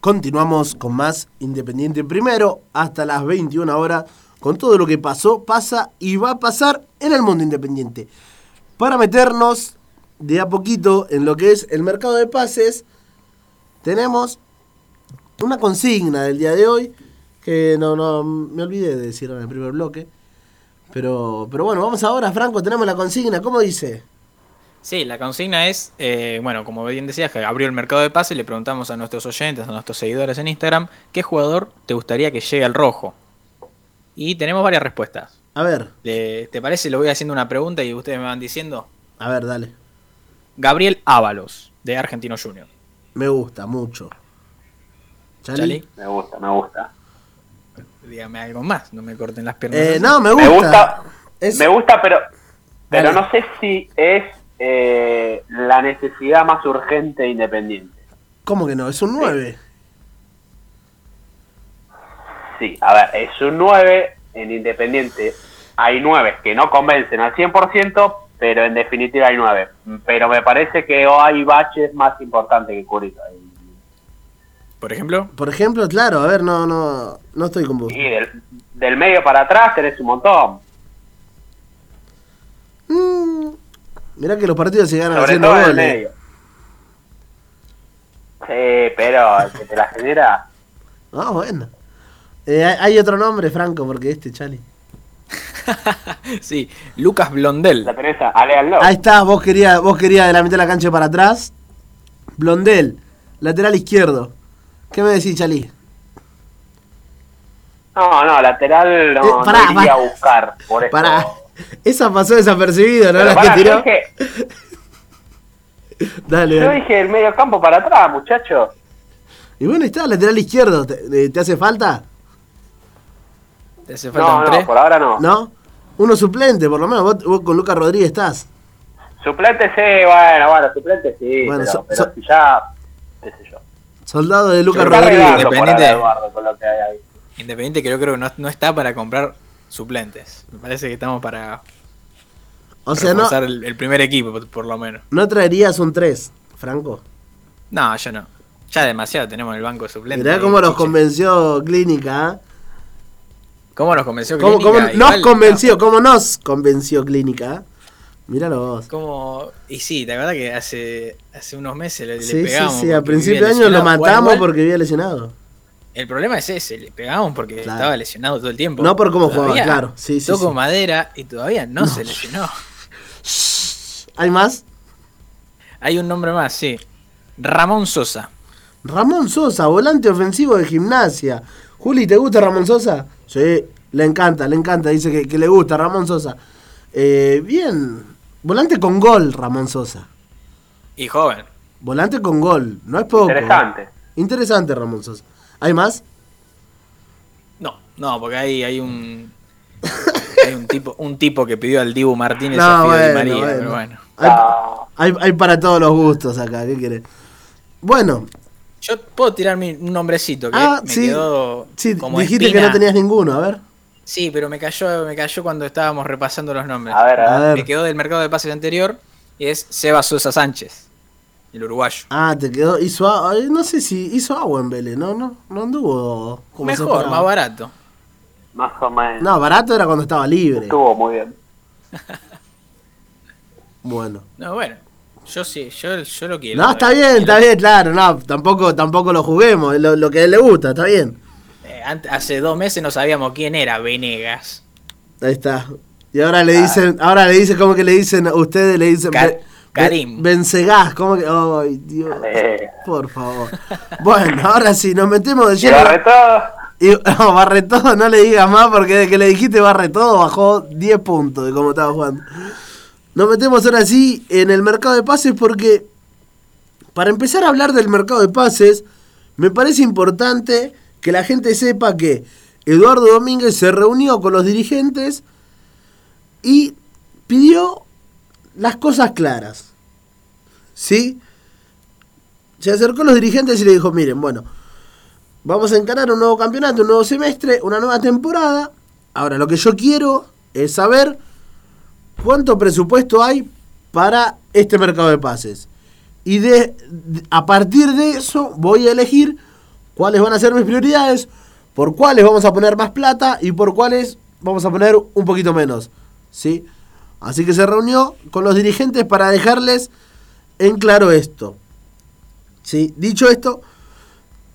Continuamos con más Independiente primero hasta las 21 horas con todo lo que pasó, pasa y va a pasar en el mundo independiente. Para meternos de a poquito en lo que es el mercado de pases, tenemos una consigna del día de hoy que no, no me olvidé de decir en el primer bloque. Pero, pero bueno, vamos ahora, Franco, tenemos la consigna. ¿Cómo dice? Sí, la consigna es, eh, bueno, como bien decías, que abrió el mercado de pases, le preguntamos a nuestros oyentes, a nuestros seguidores en Instagram, ¿qué jugador te gustaría que llegue al rojo? Y tenemos varias respuestas. A ver. ¿Te parece? Le voy haciendo una pregunta y ustedes me van diciendo. A ver, dale. Gabriel Ábalos, de Argentino Junior. Me gusta mucho. ¿Chali? Me gusta, me gusta. Dígame algo más, no me corten las piernas. Eh, no, me gusta. Me gusta, me gusta pero Pero no sé si es eh, la necesidad más urgente de Independiente. ¿Cómo que no? Es un 9. Sí, a ver, es un 9 en Independiente. Hay 9 que no convencen al 100%, pero en definitiva hay 9. Pero me parece que hay baches más importantes que Curita. ¿Por ejemplo? Por ejemplo, claro, a ver, no, no, no estoy con vos. Y del, del medio para atrás tenés un montón. Mm, mirá que los partidos se ganan Sobre haciendo todo en el goles. medio. Sí, pero el que te la genera. Ah, bueno. Eh, hay- otro nombre, Franco, porque este, Chali. sí, Lucas Blondel. La tenés a Ale al lado. Ahí está, vos querías vos quería de la mitad de la cancha para atrás. Blondel, lateral izquierdo. ¿Qué me decís, Chali? No, no, lateral no, Eh, pará, no iría pará. a buscar. Por eso. Pará. Esa pasó desapercibida, ¿no? Pero La que yo tiró. dije, Dale, yo dale. dije el medio campo para atrás, muchacho. Y bueno, ahí está, lateral izquierdo. ¿Te, eh, te hace falta? ¿Te hace falta No, un no, 3? por ahora no. ¿No? Uno suplente, por lo menos. Vos, vos con Lucas Rodríguez estás. Suplente sí, bueno, bueno, suplente sí. Bueno, pero, so- pero so- si ya, qué sé yo. Soldado de Lucas Rodríguez. Independiente. Eduardo, con lo que hay ahí. Independiente creo, creo que no, no está para comprar suplentes. Me parece que estamos para O sea, no, el, el primer equipo, por, por lo menos. no traerías un 3, Franco. No, yo no. Ya demasiado tenemos en el banco de suplentes. Mirá cómo los convenció Clínica. ¿ah? ¿Cómo nos convenció ¿Cómo, Clínica? cómo nos convenció? ¿Cómo nos convenció Clínica? Míralo vos. no, como- Y sí, ¿te acuerdas que hace, hace unos meses le, Sí, sí, pegamos? sí. A porque principio de año lo matamos igual, porque había lesionado. El problema es ese, le pegamos porque Claro. estaba lesionado todo el tiempo. No por cómo jugaba, claro. Sí, sí, Toco sí. madera y todavía no, se lesionó. ¿Hay más? Hay un nombre más, sí. Ramón Sosa. Ramón Sosa, volante ofensivo de gimnasia. Juli, ¿te gusta Ramón Sosa? Sí, le encanta, le encanta. Dice que, que le gusta Ramón Sosa. Eh, bien, volante con gol, Ramón Sosa. Y joven. Volante con gol, no es poco. Interesante. Interesante, Ramón Sosa. ¿Hay más? No, no, porque hay, hay un. hay un tipo, un tipo que pidió al Dibu Martínez No, a Fidel bueno, María, bueno. pero bueno. Hay, hay- hay para todos los gustos acá, ¿qué querés? Bueno, Yo puedo tirar mi- un nombrecito que ah, me sí, quedó sí como dijiste que no tenías ninguno, a ver. Sí, pero me cayó, me cayó cuando estábamos repasando los nombres. a ver, a ver. Me quedó del mercado de pases anterior y es Seba Sosa Sánchez, el uruguayo. Ah, te quedó, hizo, no sé si hizo agua en Vélez, no, no, no anduvo como Mejor, más barato. Más o menos. No, barato era cuando estaba libre. Estuvo muy bien. Bueno. No, bueno. Yo sí, yo, yo lo quiero. No, está bien, está bien, claro, no, tampoco, tampoco lo juguemos, lo, lo que a él le gusta, está bien. Eh, ante- hace dos meses no sabíamos quién era Venegas. Ahí está. Y ahora le dicen, ahora le dicen, ¿cómo que le dicen a ustedes? Le dicen Karim. Benzegás, ¿cómo que? Ay, Dios. Eh, Por favor. Bueno, ahora sí, nos metemos de y lleno. Barretó, Y, no, Barretodo, no le digas más porque desde que le dijiste Barretodo bajó 10 puntos de cómo estaba jugando. Nos metemos ahora sí en el mercado de pases porque para empezar a hablar del mercado de pases, me parece importante que la gente sepa que Eduardo Domínguez se reunió con los dirigentes y pidió las cosas claras. ¿Sí? Se acercó a los dirigentes y le dijo, miren, bueno, Vamos a encarar un nuevo campeonato, un nuevo semestre, una nueva temporada. Ahora, lo que yo quiero es saber cuánto presupuesto hay para este mercado de pases. Y de, a partir de eso voy a elegir cuáles van a ser mis prioridades, por cuáles vamos a poner más plata y por cuáles vamos a poner un poquito menos. ¿sí? Así que se reunió con los dirigentes para dejarles en claro esto. ¿sí? Dicho esto,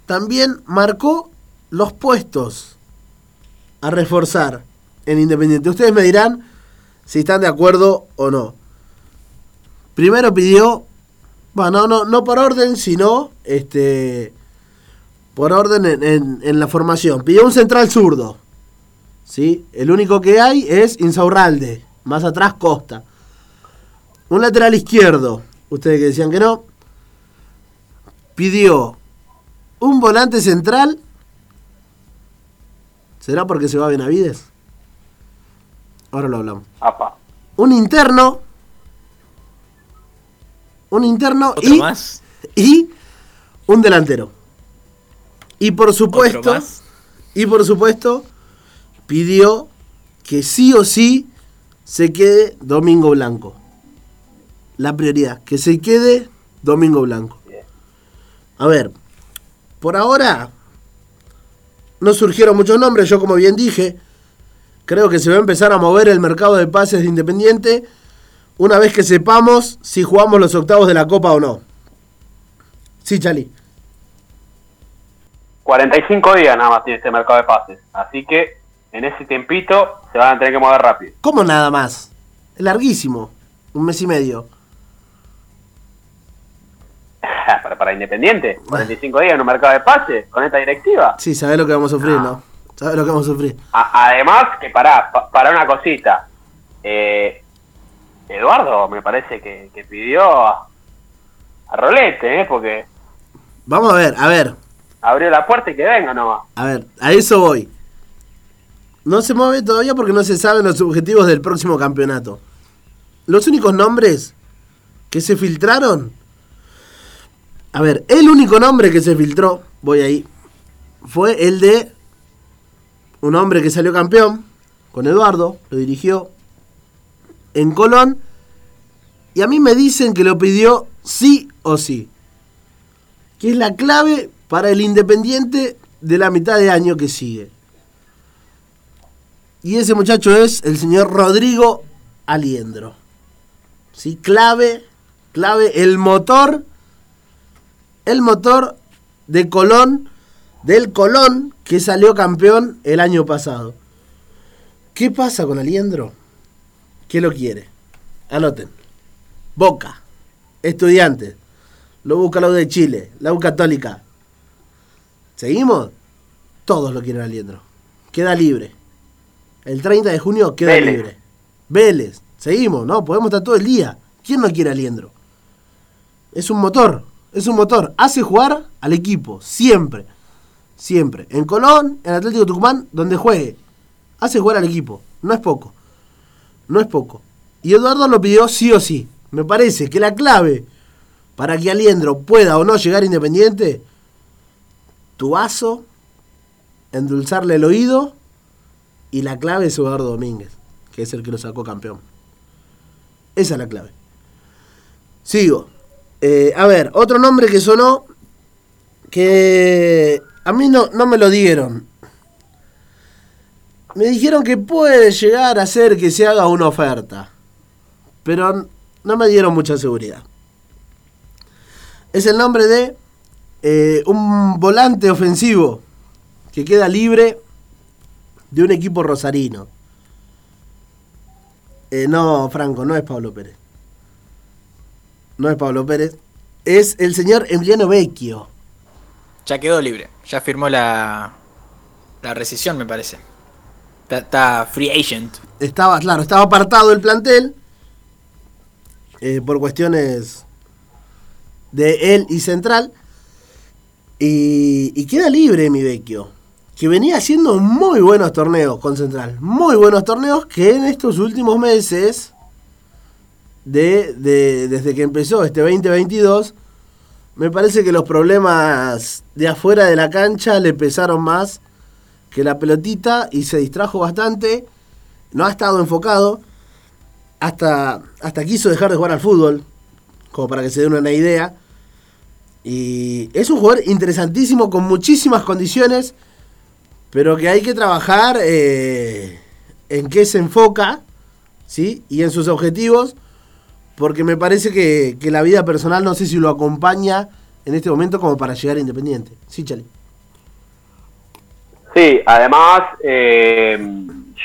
también marcó los puestos a reforzar en Independiente. Ustedes me dirán si están de acuerdo o no. Primero pidió, bueno, no, no por orden, sino este por orden en, en- en la formación. Pidió un central zurdo. ¿sí? El único que hay es Insaurralde. Más atrás Costa. Un lateral izquierdo. Ustedes que decían que no. Pidió un volante central. ¿Será porque se va Benavides? Ahora lo hablamos. apa. un interno, un interno ¿Otro y, más? y un delantero. Y por supuesto, más? y por supuesto, pidió que sí o sí se quede Domingo Blanco. La prioridad, que se quede Domingo Blanco. A ver, por ahora no surgieron muchos nombres, yo como bien dije, creo que se va a empezar a mover el mercado de pases de Independiente una vez que sepamos si jugamos los octavos de la Copa o no. Sí, Chali. 45 días nada más tiene este mercado de pases. Así que en ese tiempito se van a tener que mover rápido. ¿Cómo nada más? Larguísimo. Un mes y medio. para, para Independiente, 45 días en un mercado de pases con esta directiva. Sí, sabés lo que vamos a sufrir, ¿no? Sabés lo que vamos a sufrir. A- además, que para, para una cosita. eh, Eduardo me parece que, que pidió a, a Rolete, ¿eh? porque Vamos a ver, a ver, abrió la puerta y que venga nomás. a ver, a eso voy. No se mueve todavía porque no se saben los objetivos del próximo campeonato. Los únicos nombres que se filtraron. A ver, el único nombre que se filtró, voy ahí, fue el de un hombre que salió campeón con Eduardo, lo dirigió en Colón. Y a mí me dicen que lo pidió sí o sí. Que es la clave para el Independiente de la mitad de año que sigue. Y ese muchacho es el señor Rodrigo Aliendro. ¿Sí? Clave, clave, el motor, el motor de Colón, del Colón que salió campeón el año pasado. ¿Qué pasa con Aliendro? ¿Qué lo quiere? Anoten. Boca, Estudiantes, lo busca lo de Chile, la U Católica. ¿Seguimos? Todos lo quieren Aliendro. Queda libre. El 30 de junio queda Vélez. libre. Vélez. Seguimos, ¿no? Podemos estar todo el día. ¿Quién no quiere a Aliendro? Es un motor. Es un motor. Hace jugar al equipo. Siempre. Siempre. En Colón, en Atlético Tucumán, donde juegue. Hace jugar al equipo. No es poco. No es poco. Y Eduardo lo pidió sí o sí. Me parece que la clave para que Aliendro pueda o no llegar Independiente, tu vaso, endulzarle el oído y la clave es Eduardo Domínguez, que es el que lo sacó campeón. Esa es la clave. Sigo. Eh, a ver, otro nombre que sonó que a mí no, no me lo dieron. Me dijeron que puede llegar a ser que se haga una oferta, pero no me dieron mucha seguridad. Es el nombre de eh, un volante ofensivo que queda libre de un equipo rosarino. Eh, no, Franco, no es Pablo Pérez. No es Pablo Pérez. Es el señor Emiliano Vecchio. Ya quedó libre. Ya firmó la, la rescisión, me parece. Está, está free agent. Estaba, claro, estaba apartado el plantel eh, por cuestiones de él y Central. Y, y queda libre mi Vecchio, que venía haciendo muy buenos torneos con Central. Muy buenos torneos que en estos últimos meses, de, de- desde que empezó este 2022, me parece que los problemas de afuera de la cancha le pesaron más que la pelotita y se distrajo bastante. No ha estado enfocado. Hasta, hasta quiso dejar de jugar al fútbol. Como para que se den una idea. Y es un jugador interesantísimo con muchísimas condiciones. Pero que hay que trabajar eh, en qué se enfoca. ¿sí? Y en sus objetivos. Porque me parece que, que la vida personal no sé si lo acompaña en este momento como para llegar a Independiente. Sí, Chali. Sí, además, eh,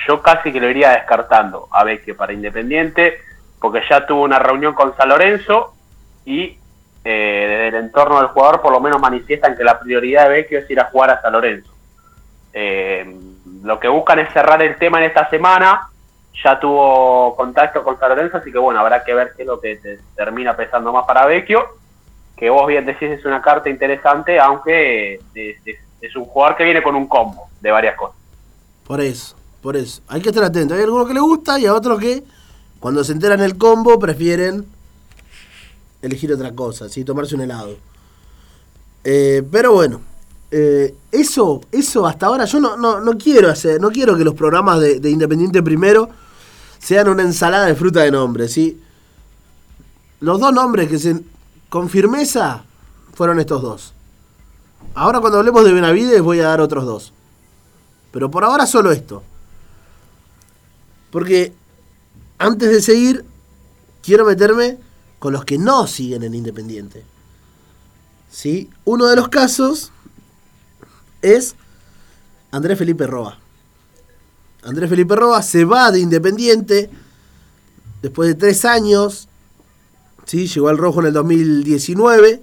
yo casi que lo iría descartando a Vecchio para Independiente, porque ya tuvo una reunión con San Lorenzo y eh, desde el entorno del jugador por lo menos manifiestan que la prioridad de Vecchio es ir a jugar a San Lorenzo. Eh, lo que buscan es cerrar el tema en esta semana, ya tuvo contacto con Lorenzo, así que bueno, habrá que ver qué es lo que te termina pesando más para Vecchio, que vos bien decís es una carta interesante, aunque eh, es un jugador que viene con un combo de varias cosas. Por eso, por eso. Hay que estar atento. Hay algunos que le gusta y a otros que Cuando se enteran el combo, prefieren elegir otra cosa, ¿sí? tomarse un helado. Eh, pero bueno, eh, eso, eso hasta ahora yo no, no, quiero hacer, no quiero que los programas de, Independiente primero sean una ensalada de fruta de nombres, ¿sí? Los dos nombres que se, con firmeza fueron estos dos. Ahora cuando hablemos de Benavides voy a dar otros dos. Pero por ahora solo esto. Porque antes de seguir, quiero meterme con los que no siguen en Independiente. ¿Sí? Uno de los casos es Andrés Felipe Roa. Andrés Felipe Roa se va de Independiente después de tres años. ¿sí? Llegó al rojo en el 2019.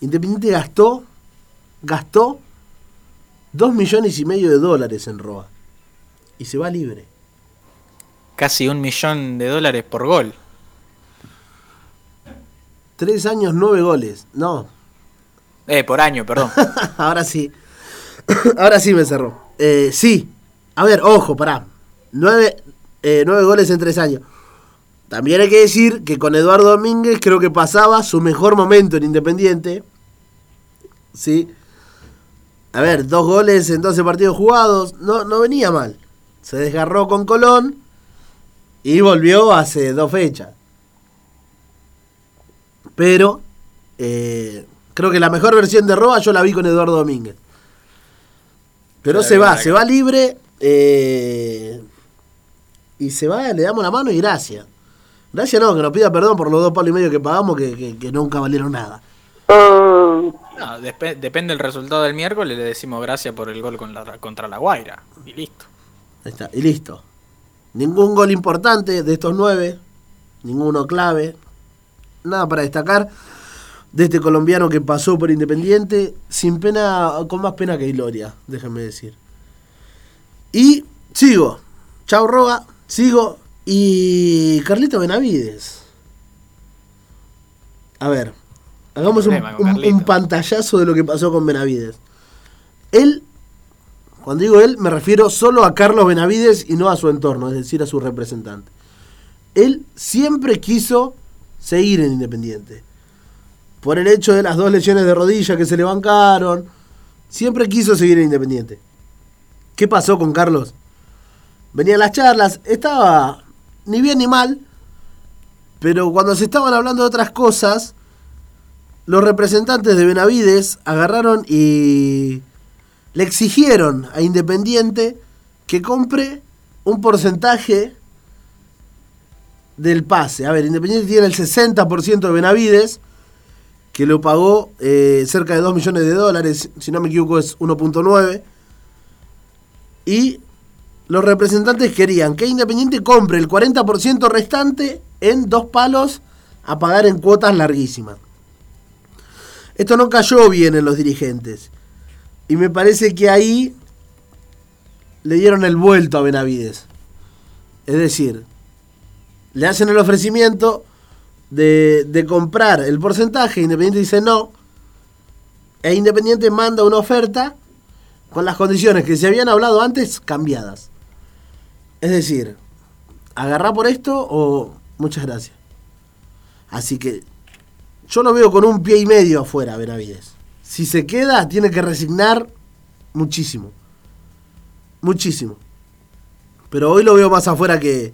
Independiente gastó, gastó dos millones y medio de dólares en Roa. Y se va libre. Casi un millón de dólares por gol. Tres años, nueve goles. No. Eh, por año, perdón. Ahora sí. Ahora sí me cerró. Eh, sí. A ver, ojo, pará. Nueve, eh, nueve goles en tres años. También hay que decir que con Eduardo Domínguez creo que pasaba su mejor momento en Independiente. Sí. A ver, dos goles en 12 partidos jugados. No, no venía mal. Se desgarró con Colón y volvió hace dos fechas. Pero eh, creo que la mejor versión de Roa yo la vi con Eduardo Domínguez. Pero se va, se va libre. Eh, y se va, le damos la mano y gracias. Gracias no, que nos pida perdón por los dos palos y medio que pagamos que, nunca valieron nada. depende del resultado del miércoles, le decimos gracias por el gol contra la Guaira. Y listo. está, y listo. Ningún gol importante de estos nueve. Ninguno clave nada para destacar de este colombiano que pasó por Independiente, sin pena, con más pena que gloria, déjenme decir. Y sigo, chau Roga, sigo, y Carlito Benavides. A ver, hagamos un, un, pantallazo de lo que pasó con Benavides. Él, cuando digo él, me refiero solo a Carlos Benavides y no a su entorno, es decir, a su representante. Él siempre quiso seguir en Independiente. Por el hecho de las dos lesiones de rodilla que se le bancaron, siempre quiso seguir en Independiente. ¿Qué pasó con Carlos? Venían las charlas, estaba ni bien ni mal, pero cuando se estaban hablando de otras cosas, los representantes de Benavides agarraron y le exigieron a Independiente que compre un porcentaje del pase. A ver, Independiente tiene el 60% de Benavides, que lo pagó eh, cerca de 2 millones de dólares, si no me equivoco es 1.9. Y los representantes querían que Independiente compre el 40% restante en dos palos a pagar en cuotas larguísimas. Esto no cayó bien en los dirigentes. Y me parece que ahí le dieron el vuelto a Benavides. Es decir, le hacen el ofrecimiento de, comprar el porcentaje, Independiente dice no, e Independiente manda una oferta con las condiciones que se habían hablado antes cambiadas. Es decir, agarrá por esto o muchas gracias. Así que yo lo veo con un pie y medio afuera, Benavides. Si se queda, tiene que resignar muchísimo. Muchísimo. Pero hoy lo veo más afuera que,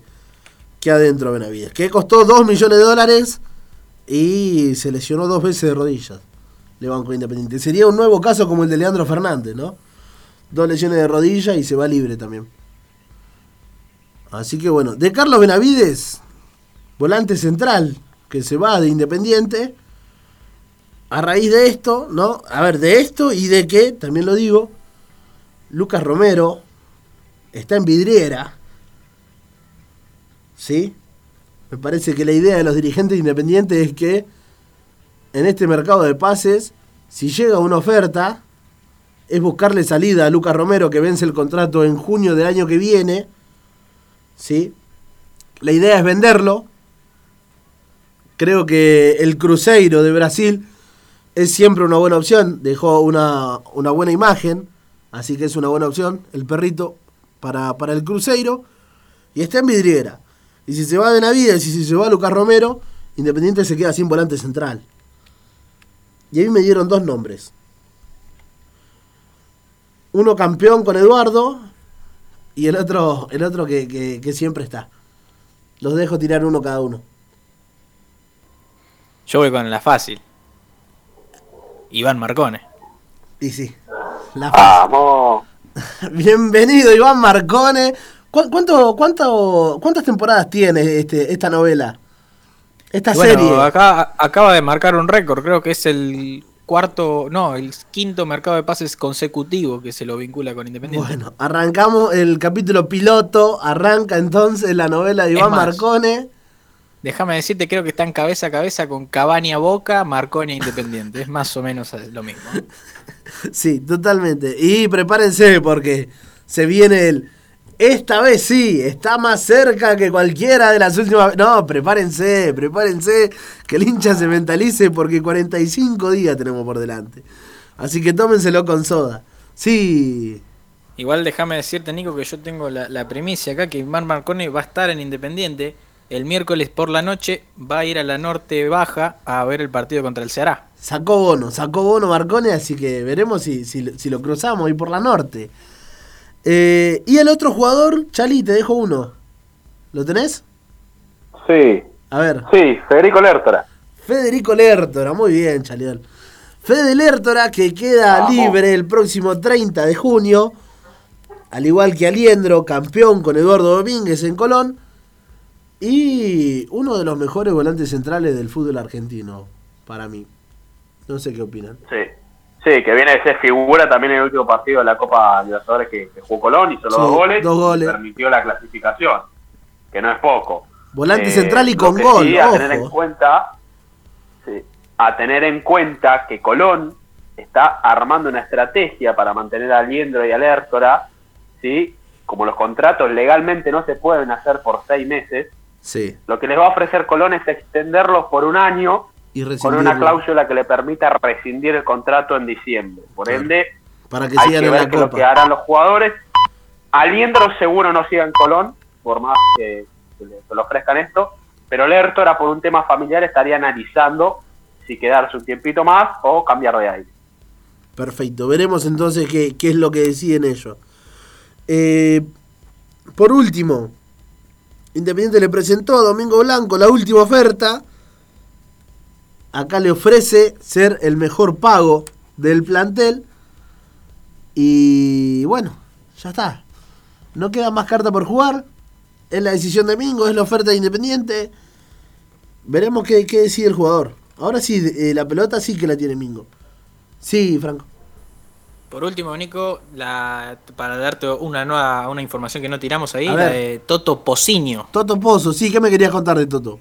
que adentro Benavides. Que costó 2 millones de dólares y se lesionó dos veces de rodillas. Le Banco Independiente. Sería un nuevo caso como el de Leandro Fernández, ¿no? Dos lesiones de rodilla y se va libre también. Así que bueno, de Carlos Benavides, volante central, que se va de Independiente. A raíz de esto, ¿no? A ver, de esto y de que, también lo digo, Lucas Romero está en vidriera ¿sí? Me parece que la idea de los dirigentes independientes es que en este mercado de pases, si llega una oferta, es buscarle salida a Lucas Romero que vence el contrato en junio del año que viene, ¿sí? La idea es venderlo. Creo que el Cruzeiro de Brasil es siempre una buena opción, dejó una, una buena imagen, así que es una buena opción el perrito para, para el Cruzeiro y está en vidriera. Y si se va de Navidad y si se va Lucas Romero, Independiente se queda sin volante central. Y ahí me dieron dos nombres. Uno campeón con Eduardo y el otro, el otro que, que siempre está. Los dejo tirar uno cada uno. Yo voy con la fácil. Iván Marcone. Y sí. La Vamos. Bienvenido, Iván Marcone. Cuánto, cuánto, ¿Cuántas temporadas tiene este, esta novela? Esta serie. Acá, acaba de marcar un récord. Creo que es el cuarto, no, el quinto mercado de pases consecutivo que se lo vincula con Independiente. Bueno, arrancamos el capítulo piloto. Arranca entonces la novela de Iván Marcone. Déjame decirte, creo que están cabeza a cabeza con Cabaña Boca, Marconi Independiente. Es más o menos lo mismo. Sí, totalmente. Y prepárense porque se viene el. Esta vez sí, está más cerca que cualquiera de las últimas. No, prepárense, prepárense. Que el hincha se mentalice porque 45 días tenemos por delante. Así que tómenselo con soda. Sí. Igual déjame decirte, Nico, que yo tengo la, la primicia acá que Iván Marconi va a estar en Independiente el miércoles por la noche va a ir a la Norte Baja a ver el partido contra el Ceará. Sacó bono, sacó bono Marcone, así que veremos si, si, lo cruzamos ahí por la Norte. Eh, y el otro jugador, Chali, te dejo uno. ¿Lo tenés? Sí. A ver. Sí, Federico Lertora. Federico Lertora, muy bien, Chaliol. Fede Lertora que queda libre el próximo 30 de junio, al igual que Aliendro, campeón con Eduardo Domínguez en Colón y uno de los mejores volantes centrales del fútbol argentino, para mí. No sé qué opinan. Sí, sí que viene de ser figura también en el último partido de la Copa Libertadores que, que jugó Colón, hizo los dos goles, dos goles. Y permitió la clasificación, que no es poco. Volante central y con gol. a tener en cuenta, a tener en cuenta que Colón está armando una estrategia para mantener a Liendro y a Lertora, ¿sí? como los contratos legalmente no se pueden hacer por seis meses, lo que les va a ofrecer Colón es extenderlo por un año y con una cláusula que le permita rescindir el contrato en diciembre. Por ende, para que hay que ver lo que harán los jugadores. Aliendro seguro no siga en Colón, por más que, le, ofrezcan esto, pero Lertora por un tema familiar estaría analizando si quedarse un tiempito más o cambiar de aire. Perfecto, veremos entonces qué, qué es lo que deciden ellos. Eh, por último, Independiente le presentó a Domingo Blanco la última oferta. Acá le ofrece ser el mejor pago del plantel. Y bueno, ya está. No queda más carta por jugar. Es la decisión de Mingo, es la oferta de Independiente. Veremos qué, decide el jugador. Ahora sí, eh, la pelota sí que la tiene Mingo. Sí, Franco. Por último, Nico, la, para darte una nueva una información que no tiramos ahí, la de Toto Pocinho. Toto Pozo, sí, ¿qué me querías contar de Toto?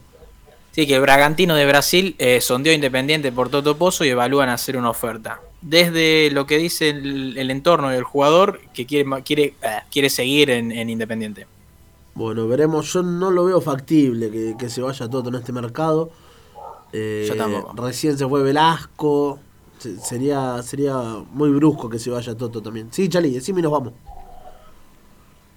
Sí, que el Bragantino de Brasil eh, sondeó Independiente por Toto Pozo y evalúan hacer una oferta. Desde lo que dice el, entorno del jugador, que quiere, quiere, eh, quiere seguir en, Independiente. Bueno, veremos. Yo no lo veo factible que, se vaya Toto en este mercado. Eh, Yo tampoco. Recién se fue Velasco sería, sería muy brusco que se vaya Toto también. Sí, Chali, decime y nos vamos.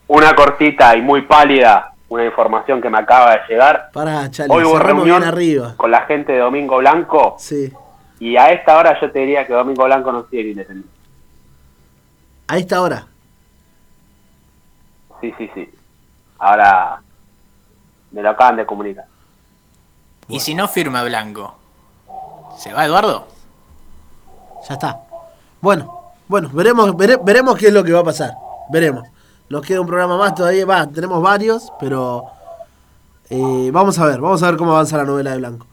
Una cortita y muy pálida, una información que me acaba de llegar. Para, Chali, Hoy hubo reunión arriba. con la gente de Domingo Blanco. Sí. Y a esta hora yo te diría que Domingo Blanco no sigue independiente. ¿A esta hora? Sí, sí, sí. Ahora me lo acaban de comunicar. ¿Y si no firma Blanco? ¿Se va Eduardo? Ya está. Bueno, bueno, veremos, veremos qué es lo que va a pasar. Veremos. Nos queda un programa más todavía. Va, tenemos varios, pero eh, vamos a ver, vamos a ver cómo avanza la novela de Blanco.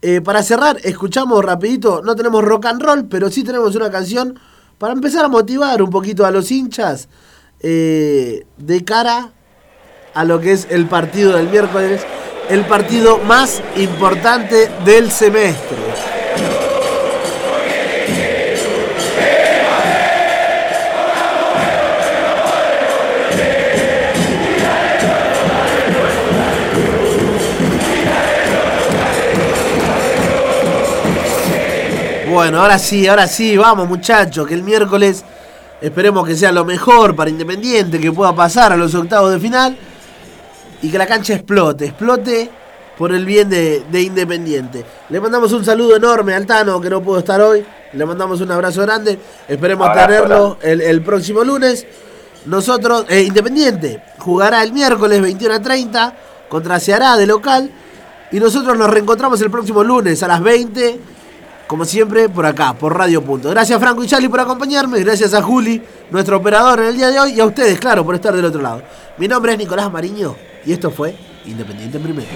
Eh, para cerrar, escuchamos rapidito, no tenemos rock and roll, pero sí tenemos una canción para empezar a motivar un poquito a los hinchas eh, de cara a lo que es el partido del miércoles, el partido más importante del semestre. Bueno, ahora sí, ahora sí, vamos muchachos, que el miércoles esperemos que sea lo mejor para Independiente, que pueda pasar a los octavos de final. y que la cancha explote, explote por el bien de, Independiente. Le mandamos un saludo enorme al Tano, que no pudo estar hoy. Le mandamos un abrazo grande. Esperemos tenerlo el, próximo lunes. Nosotros, eh, Independiente, jugará el miércoles 21 a 30 contra Ceará de local. Y nosotros nos reencontramos el próximo lunes a las 20, como siempre, por acá, por Radio Punto. Gracias Franco y Charlie por acompañarme, gracias a Juli, nuestro operador en el día de hoy, y a ustedes, claro, por estar del otro lado. Mi nombre es Nicolás Mariño y esto fue Independiente Primero.